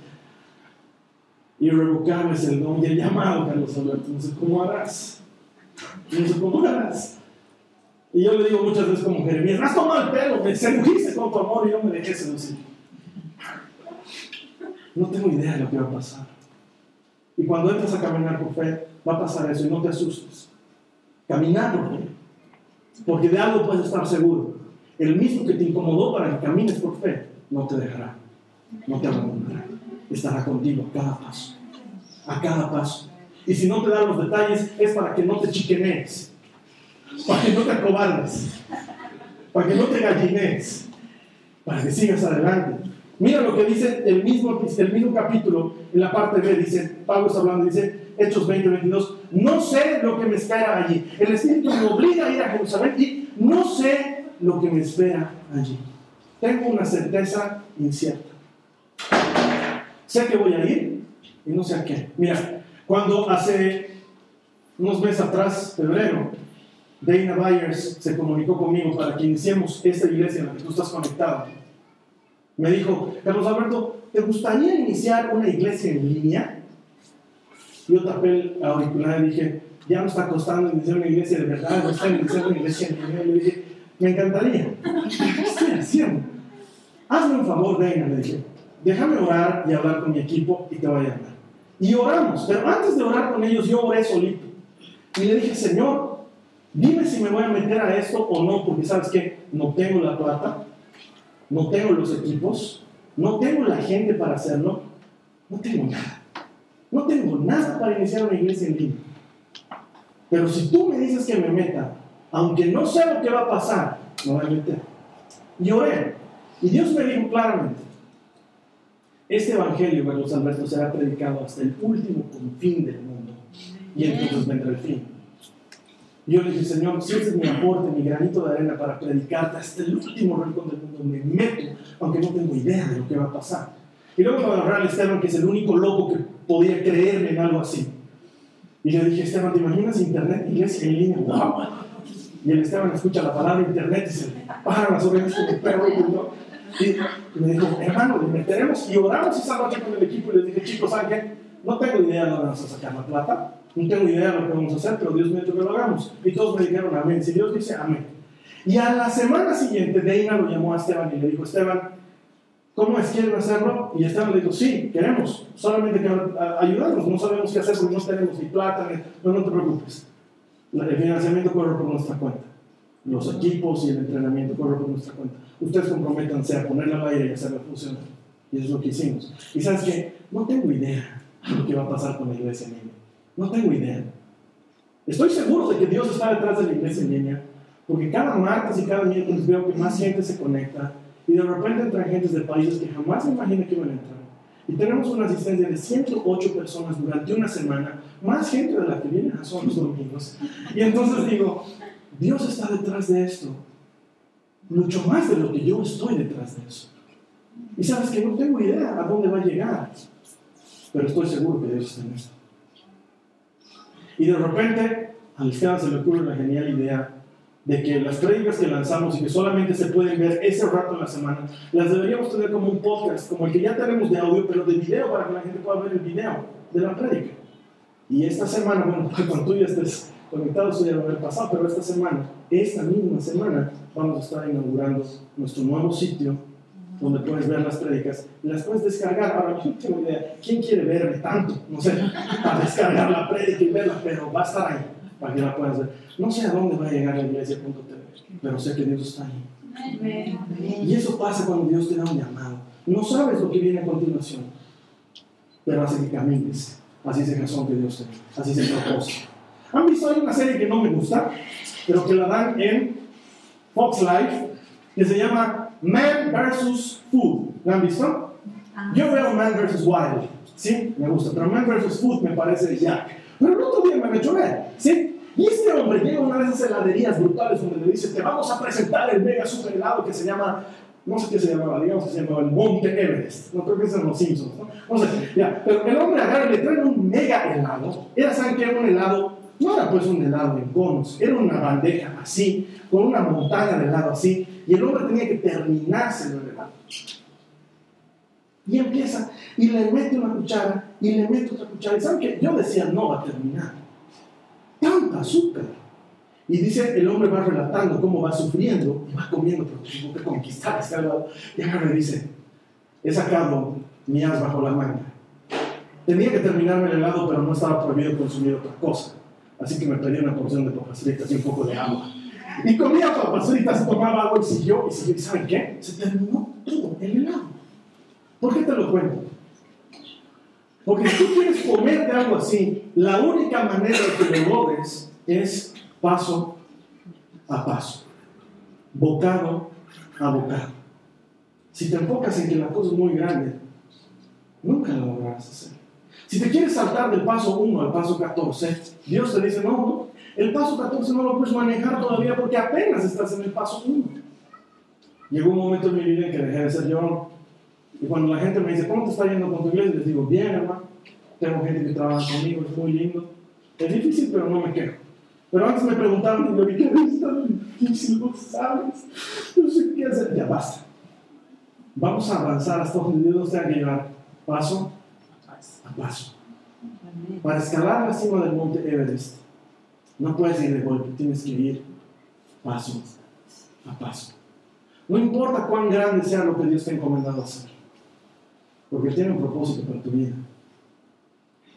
irrevocable es el don y el llamado, Carlos Alberto. No sé cómo harás. Cómo harás. Y yo le digo muchas veces como Jeremías, me has tomado el pelo, me sedujiste con tu amor y yo me dejé seducir. No tengo idea de lo que va a pasar. Y cuando entras a caminar por fe, va a pasar eso y no te asustes. Caminar por fe. Porque de algo puedes estar seguro. El mismo que te incomodó para que camines por fe, no te dejará. No te abandonará estará contigo a cada paso. A cada paso. Y si no te dan los detalles, es para que no te chiquenees, para que no te acobardes, para que no te gallinees, para que sigas adelante. Mira lo que dice el mismo, el mismo capítulo, en la parte B, dice, Pablo está hablando, dice, Hechos 20, 22, no sé lo que me espera allí. El Espíritu me obliga a ir a Jerusalén y no sé lo que me espera allí. Tengo una certeza incierta. Sé que voy a ir y no sé a qué. Mira, cuando hace unos meses atrás, febrero, Dana Byers se comunicó conmigo para que iniciemos esta iglesia en la que tú estás conectado. Me dijo, Carlos Alberto, ¿te gustaría iniciar una iglesia en línea? Yo tapé el auricular y dije, ya me está costando iniciar una iglesia de verdad, me está iniciando una iglesia en línea. Le dije, me encantaría. ¿Qué estoy haciendo? Hazme un favor, Dana, le dije déjame orar y hablar con mi equipo y te voy a llamar. Y oramos, pero antes de orar con ellos yo oré solito. Y le dije, Señor, dime si me voy a meter a esto o no, porque sabes que no tengo la plata, no tengo los equipos, no tengo la gente para hacerlo, no tengo nada. No tengo nada para iniciar una iglesia en línea. Pero si tú me dices que me meta, aunque no sé lo que va a pasar, me voy a meter. Y oré. Y Dios me dijo claramente, este evangelio, Carlos Alberto, será predicado hasta el último confín del mundo. Y entonces vendrá el fin. Yo le dije, Señor, si ese es mi aporte, mi granito de arena para predicarte hasta el último rincón del mundo, me meto, aunque no tengo idea de lo que va a pasar. Y luego me agarré al Esteban, que es el único loco que podía creerme en algo así. Y le dije, Esteban, ¿te imaginas internet, iglesia en línea? ¡Wow! Y el Esteban escucha la palabra internet y se le paran las orejas como perro. ¿no? Y me dijo, hermano, le meteremos y oramos esa noche con el equipo y les dije, chicos, ¿saben? No tengo idea de dónde vamos a sacar la plata, no tengo idea de lo que vamos a hacer, pero Dios me dijo que lo hagamos. Y todos me dijeron amén. Si Dios dice amén. Y a la semana siguiente, Deina lo llamó a Esteban y le dijo, Esteban, ¿cómo es? ¿Quieren hacerlo? Y Esteban le dijo, sí, queremos, solamente que ayudarnos, no sabemos qué hacer porque no tenemos ni plata, ni... no, no te preocupes. El financiamiento corre por nuestra cuenta. Los equipos y el entrenamiento corre por nuestra cuenta. Ustedes comprométanse a ponerla al aire y hacerla funcionar. Y es lo que hicimos. Y sabes que no tengo idea de lo que va a pasar con la iglesia en línea. No tengo idea. Estoy seguro de que Dios está detrás de la iglesia en línea, porque cada martes y cada miércoles veo que más gente se conecta y de repente entran gentes de países que jamás me imaginé que iban a entrar. Y tenemos una asistencia de 108 personas durante una semana, más gente de la que viene a son los domingos. Y entonces digo, Dios está detrás de esto, mucho más de lo que yo estoy detrás de eso. Y sabes que no tengo idea a dónde va a llegar, pero estoy seguro que Dios está en esto. Y de repente, al Esteban se le ocurre la genial idea de que las prédicas que lanzamos y que solamente se pueden ver ese rato en la semana, las deberíamos tener como un podcast, como el que ya tenemos de audio, pero de video para que la gente pueda ver el video de la prédica. Y esta semana, bueno, cuando tú ya estés conectado, eso ya a haber pasado, pero esta semana, esta misma semana, vamos a estar inaugurando nuestro nuevo sitio donde puedes ver las prédicas y las puedes descargar. Ahora, yo tengo idea, ¿quién quiere verme tanto? No sé, para descargar la prédica y verla, pero va a estar ahí para que la puedas ver. No sé a dónde va a llegar la iglesia.tv, pero sé que Dios está ahí. Y eso pasa cuando Dios te da un llamado. No sabes lo que viene a continuación, pero hace que camines. Así es el razón que Dios te da, así es el propósito. ¿Han visto? Hay una serie que no me gusta, pero que la dan en Fox Life, que se llama Man vs. Food. ¿La han visto? Yo veo Man vs. Wild, ¿sí? Me gusta, pero Man vs. Food me parece ya. Pero el otro día me hecho ver, ¿sí? Y este hombre llega a una de esas heladerías brutales donde le dice, te vamos a presentar el mega super helado que se llama, no sé qué se llamaba, digamos que se llamaba el Monte Everest. No creo que sean los Simpsons, ¿no? No sé, ya. Pero el hombre agarra y le trae un mega helado. Era, ¿saben qué era un helado? No era pues un helado en conos, era una bandeja así, con una montaña de helado así, y el hombre tenía que terminarse el helado. Y empieza, y le mete una cuchara, y le mete otra cuchara. ¿Y saben qué? Yo decía, no va a terminar. Tanta azúcar. Y dice, el hombre va relatando cómo va sufriendo y va comiendo, pero tengo que conquistar este helado. Y acá me dice, he sacado mi as bajo la manga. Tenía que terminarme el helado, pero no estaba prohibido consumir otra cosa. Así que me pedí una porción de papas fritas y un poco de agua. Y comía papas fritas, tomaba agua y siguió, y siguió. ¿Y saben qué? Se terminó todo el helado. ¿Por qué te lo cuento? Porque si tú quieres comerte algo así, la única manera de que lo logres es paso a paso, bocado a bocado. Si te enfocas en que la cosa es muy grande, nunca lo lograrás hacer. Si te quieres saltar del paso 1 al paso 14, Dios te dice, no, no, el paso 14 no lo puedes manejar todavía porque apenas estás en el paso 1. Llegó un momento en mi vida en que dejé de ser yo y cuando la gente me dice, ¿cómo te está yendo con tu iglesia? Les digo, bien, hermano. Tengo gente que trabaja conmigo, es muy lindo. Es difícil, pero no me quejo. Pero antes me preguntaban, ¿qué es tan difícil? No sabes. No sé qué hacer. Ya basta. Vamos a avanzar hasta donde Dios nos tenga que llevar, paso a paso. Para escalar la cima del monte Everest, no puedes ir de golpe, tienes que ir paso a paso. No importa cuán grande sea lo que Dios te ha encomendado hacer porque tiene un propósito para tu vida.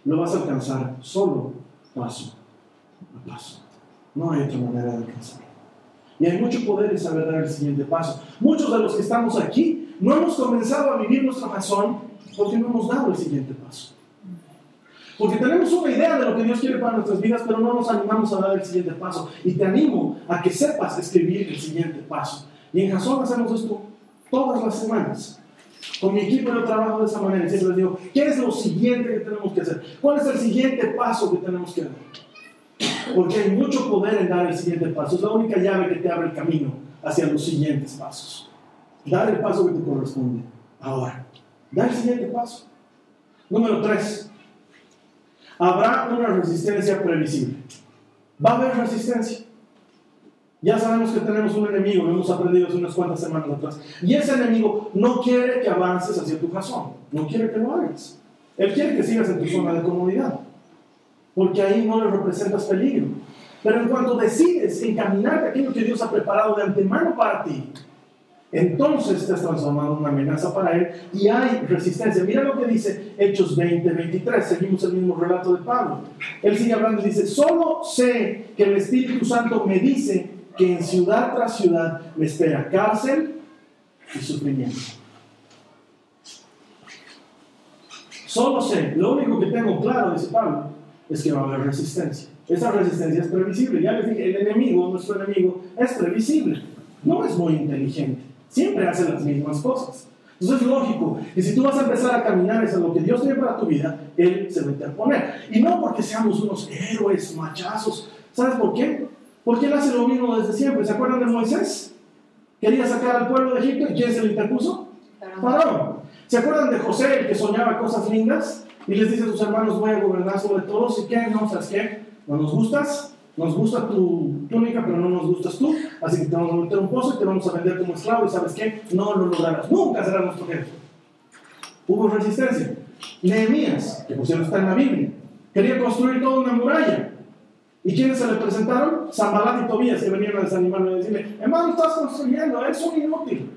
Lo vas a alcanzar solo paso a paso. No hay otra manera de alcanzarlo. Y hay mucho poder en saber dar el siguiente paso. Muchos de los que estamos aquí no hemos comenzado a vivir nuestra razón porque no hemos dado el siguiente paso. Porque tenemos una idea de lo que Dios quiere para nuestras vidas, pero no nos animamos a dar el siguiente paso. Y te animo a que sepas escribir el siguiente paso. Y en Jason hacemos esto todas las semanas. Con mi equipo yo trabajo de esa manera y siempre les digo, ¿qué es lo siguiente que tenemos que hacer? ¿Cuál es el siguiente paso que tenemos que dar? Porque hay mucho poder en dar el siguiente paso. Es la única llave que te abre el camino hacia los siguientes pasos. Dar el paso que te corresponde. Ahora, dar el siguiente paso. Número 3. Habrá una resistencia previsible. Va a haber resistencia. Ya sabemos que tenemos un enemigo, lo hemos aprendido hace unas cuantas semanas atrás. Y ese enemigo no quiere que avances hacia tu razón, no quiere que lo hagas. Él quiere que sigas en tu zona de comodidad, porque ahí no le representas peligro. Pero en cuanto decides encaminarte aquello que Dios ha preparado de antemano para ti, entonces te has transformado en una amenaza para Él y hay resistencia. Mira lo que dice Hechos 20, 23. Seguimos el mismo relato de Pablo. Él sigue hablando y dice, solo sé que el Espíritu Santo me dice que en ciudad tras ciudad me espera cárcel y sufrimiento. Solo sé, lo único que tengo claro, dice Pablo, es que va a haber resistencia. Esa resistencia es previsible. Ya les dije, el enemigo, nuestro enemigo, es previsible. No es muy inteligente. Siempre hace las mismas cosas. Entonces es lógico que si tú vas a empezar a caminar hacia lo que Dios tiene para tu vida, Él se va a interponer. Y no porque seamos unos héroes, machazos. ¿Sabes por qué? Porque Él hace lo mismo desde siempre. ¿Se acuerdan de Moisés? Quería sacar al pueblo de Egipto y ¿quién se le interpuso? Faraón. ¿Se acuerdan de José, el que soñaba cosas lindas? Y les dice a sus hermanos, voy a gobernar sobre todos. ¿Y qué? No, ¿sabes qué? No nos gustas, nos gusta tu túnica, pero no nos gustas tú. Así que te vamos a meter un pozo y te vamos a vender como esclavo. ¿Y sabes qué? No lo lograrás. Nunca será nuestro jefe. Hubo resistencia. Nehemías, que por cierto está en la Biblia, quería construir toda una muralla. ¿Y quiénes se le presentaron? Zambalat y Tobías, que venían a desanimarlo y decirle, hermano, estás construyendo, eres un inútil.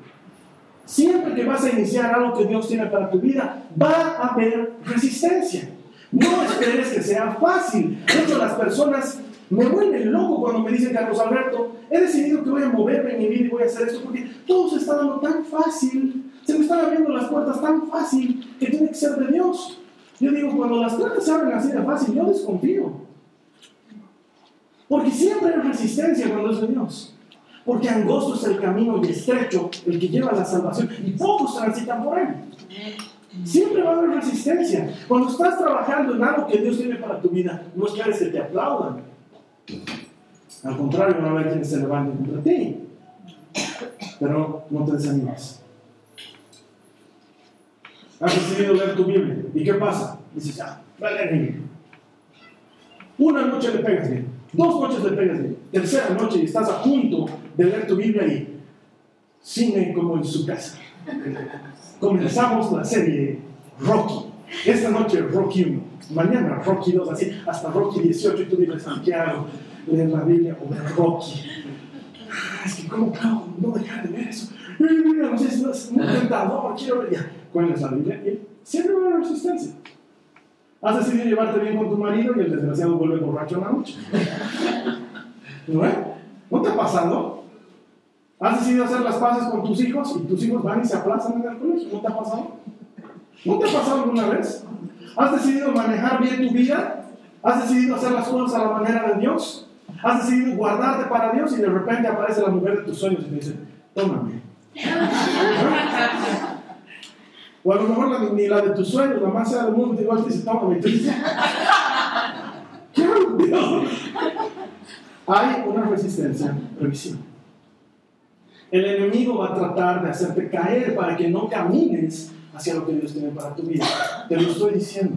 Siempre que vas a iniciar algo que Dios tiene para tu vida, va a haber resistencia. No esperes que sea fácil. De hecho, las personas me vuelven loco cuando me dicen, Carlos Alberto, he decidido que voy a moverme en mi vida y voy a hacer esto porque todo se está dando tan fácil. Se me están abriendo las puertas tan fácil que tiene que ser de Dios. Yo digo, cuando las puertas se abren así de fácil, yo desconfío. Porque siempre hay resistencia cuando es de Dios. Porque angosto es el camino y estrecho el que lleva a la salvación y pocos transitan por él. Siempre va a haber resistencia. Cuando estás trabajando en algo que Dios tiene para tu vida, no esperes que te aplaudan. Al contrario, a haber quienes se levanten contra ti. Pero no te desanimes. Has decidido leer tu Biblia. ¿Y qué pasa? Dices, ah, vale, Biblia. Una noche le pegas bien. Dos noches le pegas bien. Tercera noche y estás a punto de leer tu Biblia y cine como en su casa. Comenzamos la serie Rocky. Esta noche Rocky 1, mañana Rocky 2, así hasta Rocky 18 y tú dices, ¿qué hago? Leer la Biblia o ver Rocky. Ah, Es que cómo puedo no dejar de ver eso. Mira, no sé, es muy tentador, quiero ver ya. ¿Cuál es la Biblia? Y siempre va a resistencia. Has decidido llevarte bien con tu marido y el desgraciado vuelve borracho en la noche. ¿No es? ¿No te ha pasado? ¿Has decidido hacer las paces con tus hijos y tus hijos van y se aplazan en el colegio? ¿No te ha pasado? ¿No te ha pasado alguna vez? ¿Has decidido manejar bien tu vida? ¿Has decidido hacer las cosas a la manera de Dios? ¿Has decidido guardarte para Dios y de repente aparece la mujer de tus sueños y te dice, tómame? O a lo mejor la- ni la de tus sueños, la más sea del mundo, igual te dice, tómame. Y tú dices, ¿qué hago, Dios? Hay una resistencia previsible. El enemigo va a tratar de hacerte caer para que no camines hacia lo que Dios tiene para tu vida. Te lo estoy diciendo.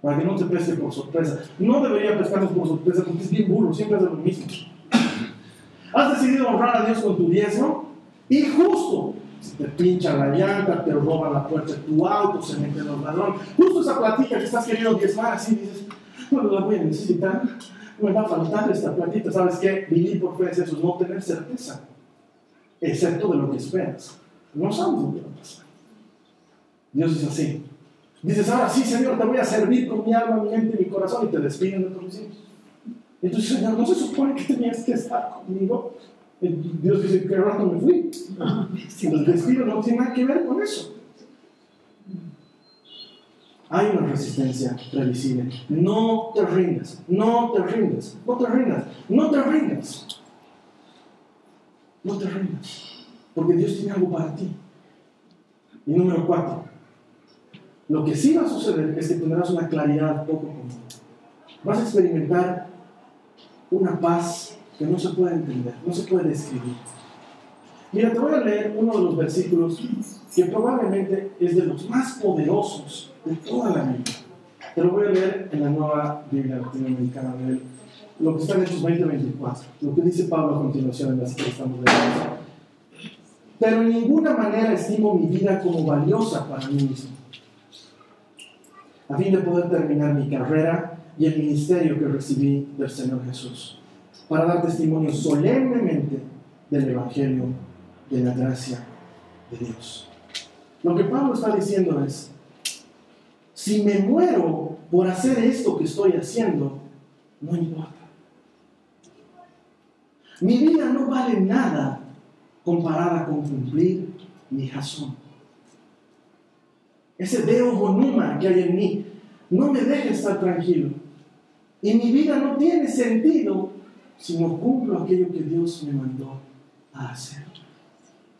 Para que no te pesque por sorpresa. No debería pescarnos por sorpresa porque es bien burro, siempre hace lo mismo. Has decidido honrar a Dios con tu diezmo y justo te pincha la llanta, te roban la puerta de tu auto, se meten los ladrones. Justo esa platita que estás queriendo diezmar así dices, bueno, la voy a necesitar. Me va a faltar esta platita. ¿Sabes qué? Vivir por fe es eso, es no tener certeza excepto de lo que esperas. No sabes lo que va a pasar. Dios dice así. Dices, ahora sí, Señor, te voy a servir con mi alma, mi mente y mi corazón y te despiden de tus hijos. Entonces, Señor, ¿no se supone que tenías que estar conmigo? Dios dice, ¿qué rato me fui? Si los despido no tiene nada que ver con eso. hay una resistencia previsible. No te rindas, no te rindas, no te rindas, no te rindas. No te rindas, porque Dios tiene algo para ti. Y número cuatro, lo que sí va a suceder es que tendrás una claridad poco común. Vas a experimentar una paz que no se puede entender, no se puede describir. Mira, te voy a leer uno de los versículos que probablemente es de los más poderosos de toda la Biblia. Te lo voy a leer en la nueva Biblia latinoamericana. Lo que está en Hechos 20-24, lo que dice Pablo a continuación en la cita que estamos leyendo. Pero en ninguna manera estimo mi vida como valiosa para mí mismo, a fin de poder terminar mi carrera y el ministerio que recibí del Señor Jesús, para dar testimonio solemnemente del Evangelio de la gracia de Dios. Lo que Pablo está diciendo es, si me muero por hacer esto que estoy haciendo, no importa. Mi vida no vale nada comparada con cumplir mi razón. Ese Deo Bonuma que hay en mí no me deja estar tranquilo. Y mi vida no tiene sentido si no cumplo aquello que Dios me mandó a hacer.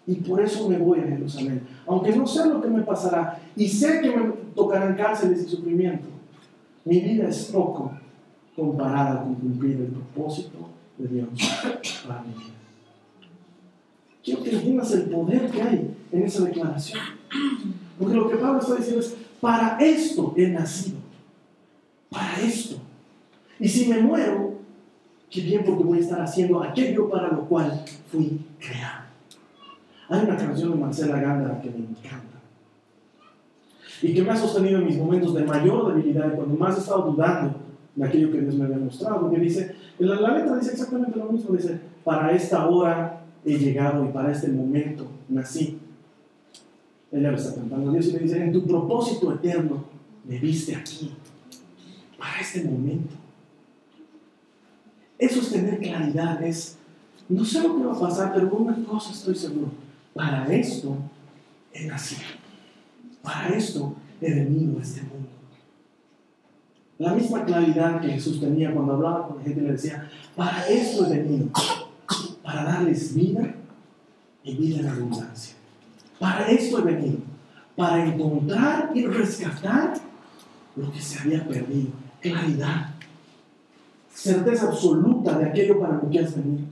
Y por eso me voy a Jerusalén. Aunque no sé lo que me pasará y sé que me tocarán cárceles y sufrimiento, mi vida es poco comparada con cumplir el propósito de Dios para mi. Quiero que entiendas el poder que hay en esa declaración. Porque lo que Pablo está diciendo es, para esto he nacido. Para esto. Y si me muero, qué bien porque voy a estar haciendo aquello para lo cual fui creado. Hay una canción de Marcela Gándara que me encanta. Y que me ha sostenido en mis momentos de mayor debilidad y cuando más he estado dudando de aquello que Dios me había mostrado. Que dice, la, la letra dice exactamente lo mismo. Dice, para esta hora he llegado y para este momento nací. Ella lo está cantando a Dios y le dice, en tu propósito eterno me viste aquí, para este momento. Eso es tener claridad, es, no sé lo que va a pasar, pero una cosa estoy seguro, para esto he nacido, para esto he venido a este mundo. La misma claridad que Jesús tenía cuando hablaba con la gente, le decía, para esto he venido, para darles vida y vida en abundancia. Para esto he venido, para encontrar y rescatar lo que se había perdido. Claridad, certeza absoluta de aquello para lo que has venido.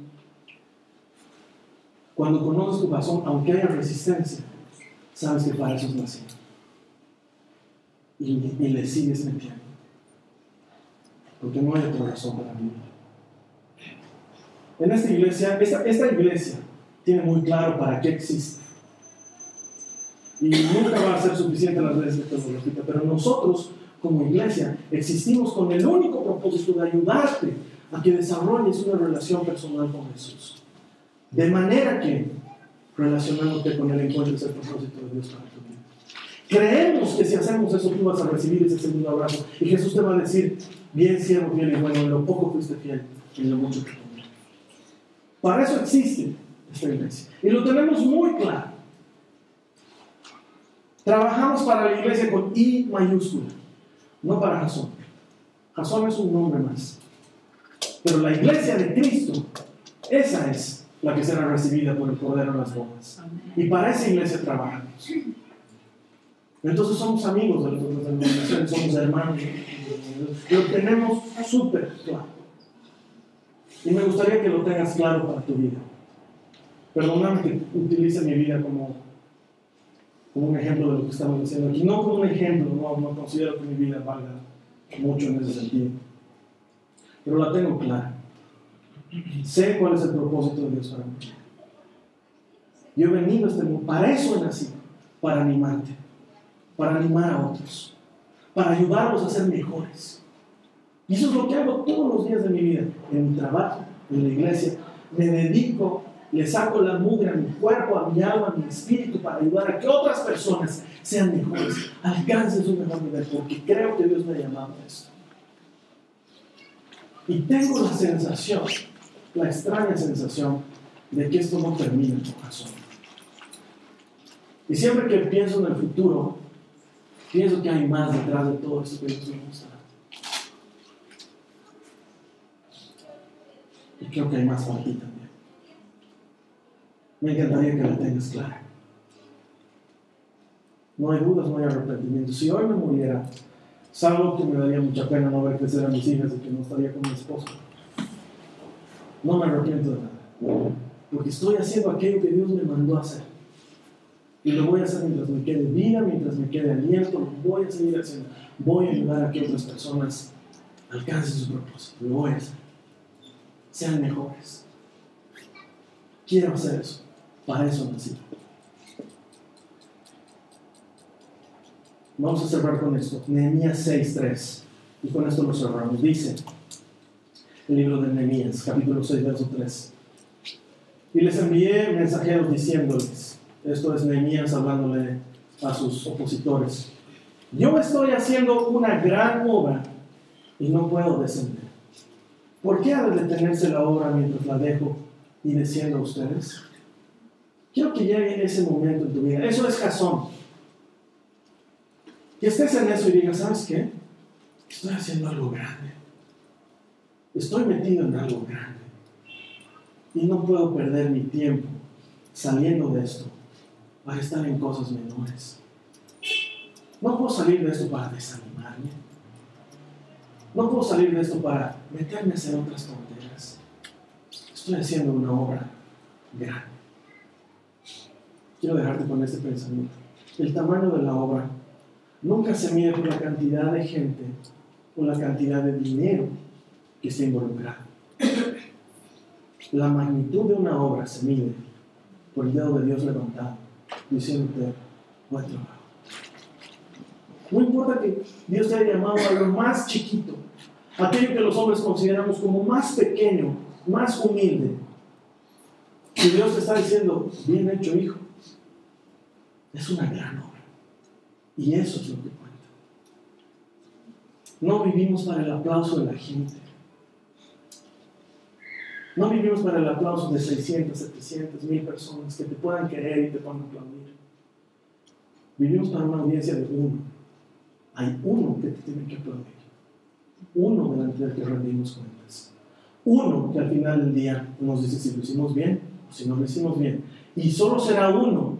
Cuando conoces tu razón, aunque haya resistencia, sabes que para eso es nacido. Y, y le sigues metiendo. Porque no hay otra razón para vivir. En esta iglesia, esta, esta iglesia tiene muy claro para qué existe. Y nunca va a ser suficiente las veces que te lo repita, pero nosotros como iglesia existimos con el único propósito de ayudarte a que desarrolles una relación personal con Jesús. De manera que, relacionándote con Él, encuentres el propósito de Dios para tu vida. Creemos que si hacemos eso, tú vas a recibir ese segundo abrazo. Y Jesús te va a decir, bien siervo fiel y bueno, en lo poco fuiste fiel, en lo mucho que. Para eso existe esta iglesia. Y lo tenemos muy claro. Trabajamos para la iglesia con I mayúscula, no para Jasón. Jasón es un nombre más. Pero la iglesia de Cristo, esa es la que será recibida por el Cordero en las bodas. Y para esa iglesia trabajamos. Entonces somos amigos de las denominaciones, somos hermanos. Lo tenemos súper claro. Y me gustaría que lo tengas claro para tu vida. Perdóname que utilice mi vida como, como un ejemplo de lo que estamos haciendo aquí. No como un ejemplo, no, no considero que mi vida valga mucho en ese sentido. Pero la tengo clara. Sé cuál es el propósito de Dios para mí. Yo he venido a este mundo, para eso he nacido, para animarte, para animar a otros, para ayudarlos a ser mejores. Y eso es lo que hago todos los días de mi vida, en mi trabajo, en la iglesia. Me dedico, le saco la mugre a mi cuerpo, a mi alma, a mi espíritu para ayudar a que otras personas sean mejores, alcancen su mejor nivel, porque creo que Dios me ha llamado a esto. Y tengo la sensación, la extraña sensación, de que esto no termina en tu corazón. Y siempre que pienso en el futuro, Pienso que hay más detrás de todo esto que Dios me muestra. Y creo que hay más para ti también. Me encantaría que lo tengas claro. No hay dudas, no hay arrepentimiento. Si hoy me muriera, salvo que me daría mucha pena no ver crecer a mis hijas y que no estaría con mi esposo. No me arrepiento de nada. Porque estoy haciendo aquello que Dios me mandó a hacer. Y lo voy a hacer mientras me quede vida, mientras me quede aliento, lo voy a seguir haciendo. Voy a ayudar a que otras personas alcancen su propósito. Lo voy a hacer. Sean mejores. Quiero hacer eso. Para eso nací. Vamos a cerrar con esto. Nehemías 6.3. Y con esto lo cerramos. Dice el libro de Nehemías, capítulo 6, verso 3. Y les envié mensajeros diciéndoles, esto es Nehemías hablándole a sus opositores, yo estoy haciendo una gran obra y no puedo descender. ¿Por qué ha de detenerse la obra mientras la dejo y desciendo a ustedes? Quiero que llegue ese momento en tu vida. Eso es jazón. Que estés en eso y digas, ¿sabes qué? Estoy haciendo algo grande. Estoy metido en algo grande. Y no puedo perder mi tiempo saliendo de esto para estar en cosas menores. No puedo salir de esto para desanimarme. No puedo salir de esto para meterme a hacer otras tonterías. Estoy haciendo una obra grande. Quiero dejarte con este pensamiento. El tamaño de la obra nunca se mide por la cantidad de gente o la cantidad de dinero que está involucrado. La magnitud de una obra se mide por el dedo de Dios levantado, diciéndote, buen trabajo. No importa que Dios te haya llamado a lo más chiquito, aquello que los hombres consideramos como más pequeño, más humilde. Y Dios te está diciendo, bien hecho hijo, es una gran obra. Y eso es lo que cuenta. No vivimos para el aplauso de la gente. No vivimos para el aplauso de 600, 700, 1000 personas que te puedan querer y te puedan aplaudir. Vivimos para una audiencia de uno. Hay uno que te tiene que aplaudir. Uno delante del que rendimos cuentas. Uno que al final del día nos dice si lo hicimos bien o si no lo hicimos bien. Y solo será uno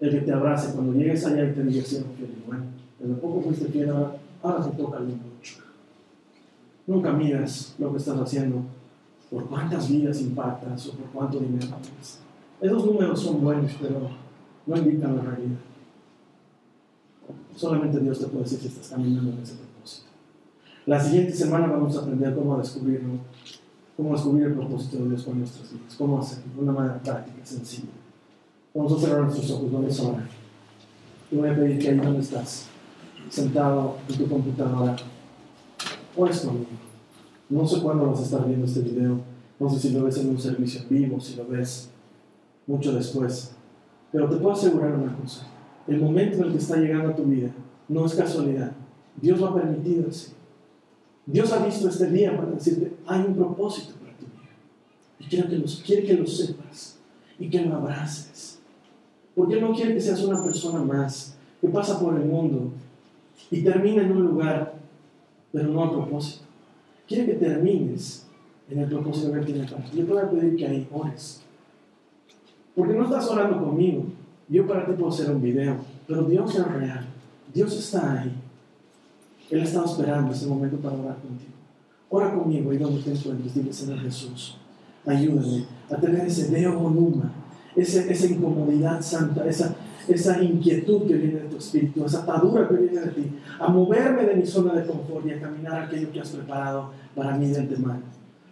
el que te abrace cuando llegues allá y te diga siempre fiel. Bueno, desde poco fuiste fiel, ahora, te toca algo mucho. Nunca miras lo que estás haciendo por cuántas vidas impactas o por cuánto dinero tienes. Esos números son buenos, pero no indican la realidad. Solamente Dios te puede decir si estás caminando en ese propósito. La siguiente semana vamos a aprender cómo descubrirlo, cómo descubrir el propósito de Dios con nuestras vidas, cómo hacerlo de una manera práctica, sencilla. Vamos a cerrar nuestros ojos, vamos a orar. Te voy a pedir que ahí donde estás, sentado en tu computadora, ores conmigo. No sé cuándo vas a estar viendo este video, no sé si lo ves en un servicio en vivo, si lo ves mucho después, pero te puedo asegurar una cosa, el momento en el que está llegando a tu vida no es casualidad, Dios lo ha permitido así. Dios ha visto este día para decirte, hay un propósito para tu vida. Y quiero que los, quiere que lo sepas y que lo abraces. Porque Él no quiere que seas una persona más que pasa por el mundo y termina en un lugar, pero no a propósito. Quiere que termines en el propósito que Él tiene para ti. Yo te voy a pedir que ahí ores. Porque no estás orando conmigo. Yo para ti puedo hacer un video, pero Dios es real. Dios está ahí. Él estaba esperando ese momento para orar contigo. Ora conmigo y donde te encuentres, dile, Señor Jesús, ayúdame a tener ese deo volumen, ese, esa incomodidad santa, esa, esa inquietud que viene de tu espíritu, esa atadura que viene de ti, a moverme de mi zona de confort y a caminar aquello que has preparado para mí de antemano.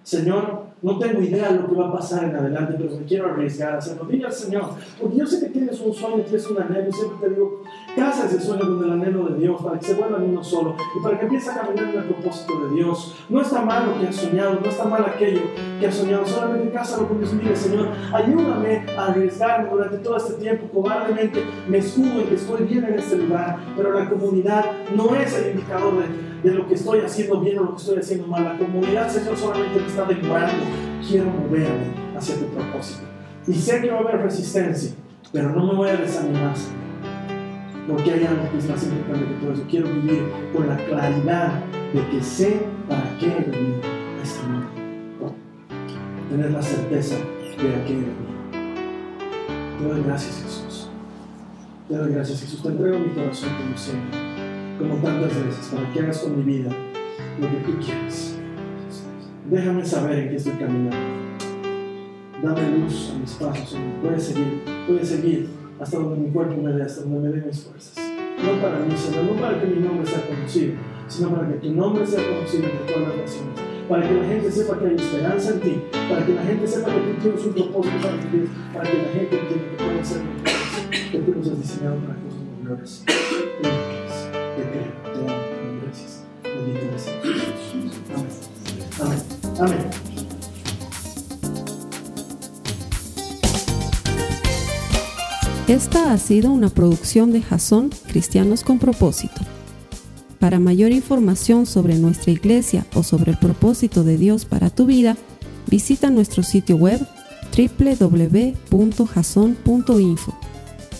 Señor, no tengo idea de lo que va a pasar en adelante, pero me quiero arriesgar a hacerlo. Dile al Señor, porque yo sé que tienes un sueño, tienes un anhelo, y siempre te digo, casa ese sueño con el anhelo de Dios, para que se vuelva uno solo y para que empiece a caminar en el propósito de Dios. No está mal lo que has soñado, no está mal aquello que has soñado, solamente cásalo con Dios. Mire, Señor, ayúdame a arriesgarme durante todo este tiempo, cobardemente me escudo en que estoy bien en este lugar, pero la comunidad no es el indicador de de lo que estoy haciendo bien o lo que estoy haciendo mal. La comunidad, Señor, solamente me está demorando. Quiero moverme hacia tu propósito. Y sé que va a haber resistencia, pero no me voy a desanimar. porque hay algo que es más importante que todo eso. Quiero vivir con la claridad de que sé para qué he venido a este mundo. Tener la certeza de a qué he venido. Te doy gracias, Jesús. Te doy gracias, Jesús. Te entrego mi corazón como siempre, como tantas veces, para que hagas con mi vida lo que tú quieras. Déjame saber en qué estoy caminando. Dame luz a mis pasos, Señor. A seguir, a seguir hasta donde mi cuerpo me dé, hasta donde me dé mis fuerzas. No para mí, Señor, no para que mi nombre sea conocido, sino para que tu nombre sea conocido entre todas las naciones. Para que la gente sepa que hay esperanza en ti, para que la gente sepa que tú tienes un propósito para vida, para que la gente entienda que pueden ser mejores, que tú nos has diseñado para cosas mejores. Esta ha sido una producción de Jason Cristianos con Propósito. Para mayor información sobre nuestra iglesia o sobre el propósito de Dios para tu vida, visita nuestro sitio web www.jason.info.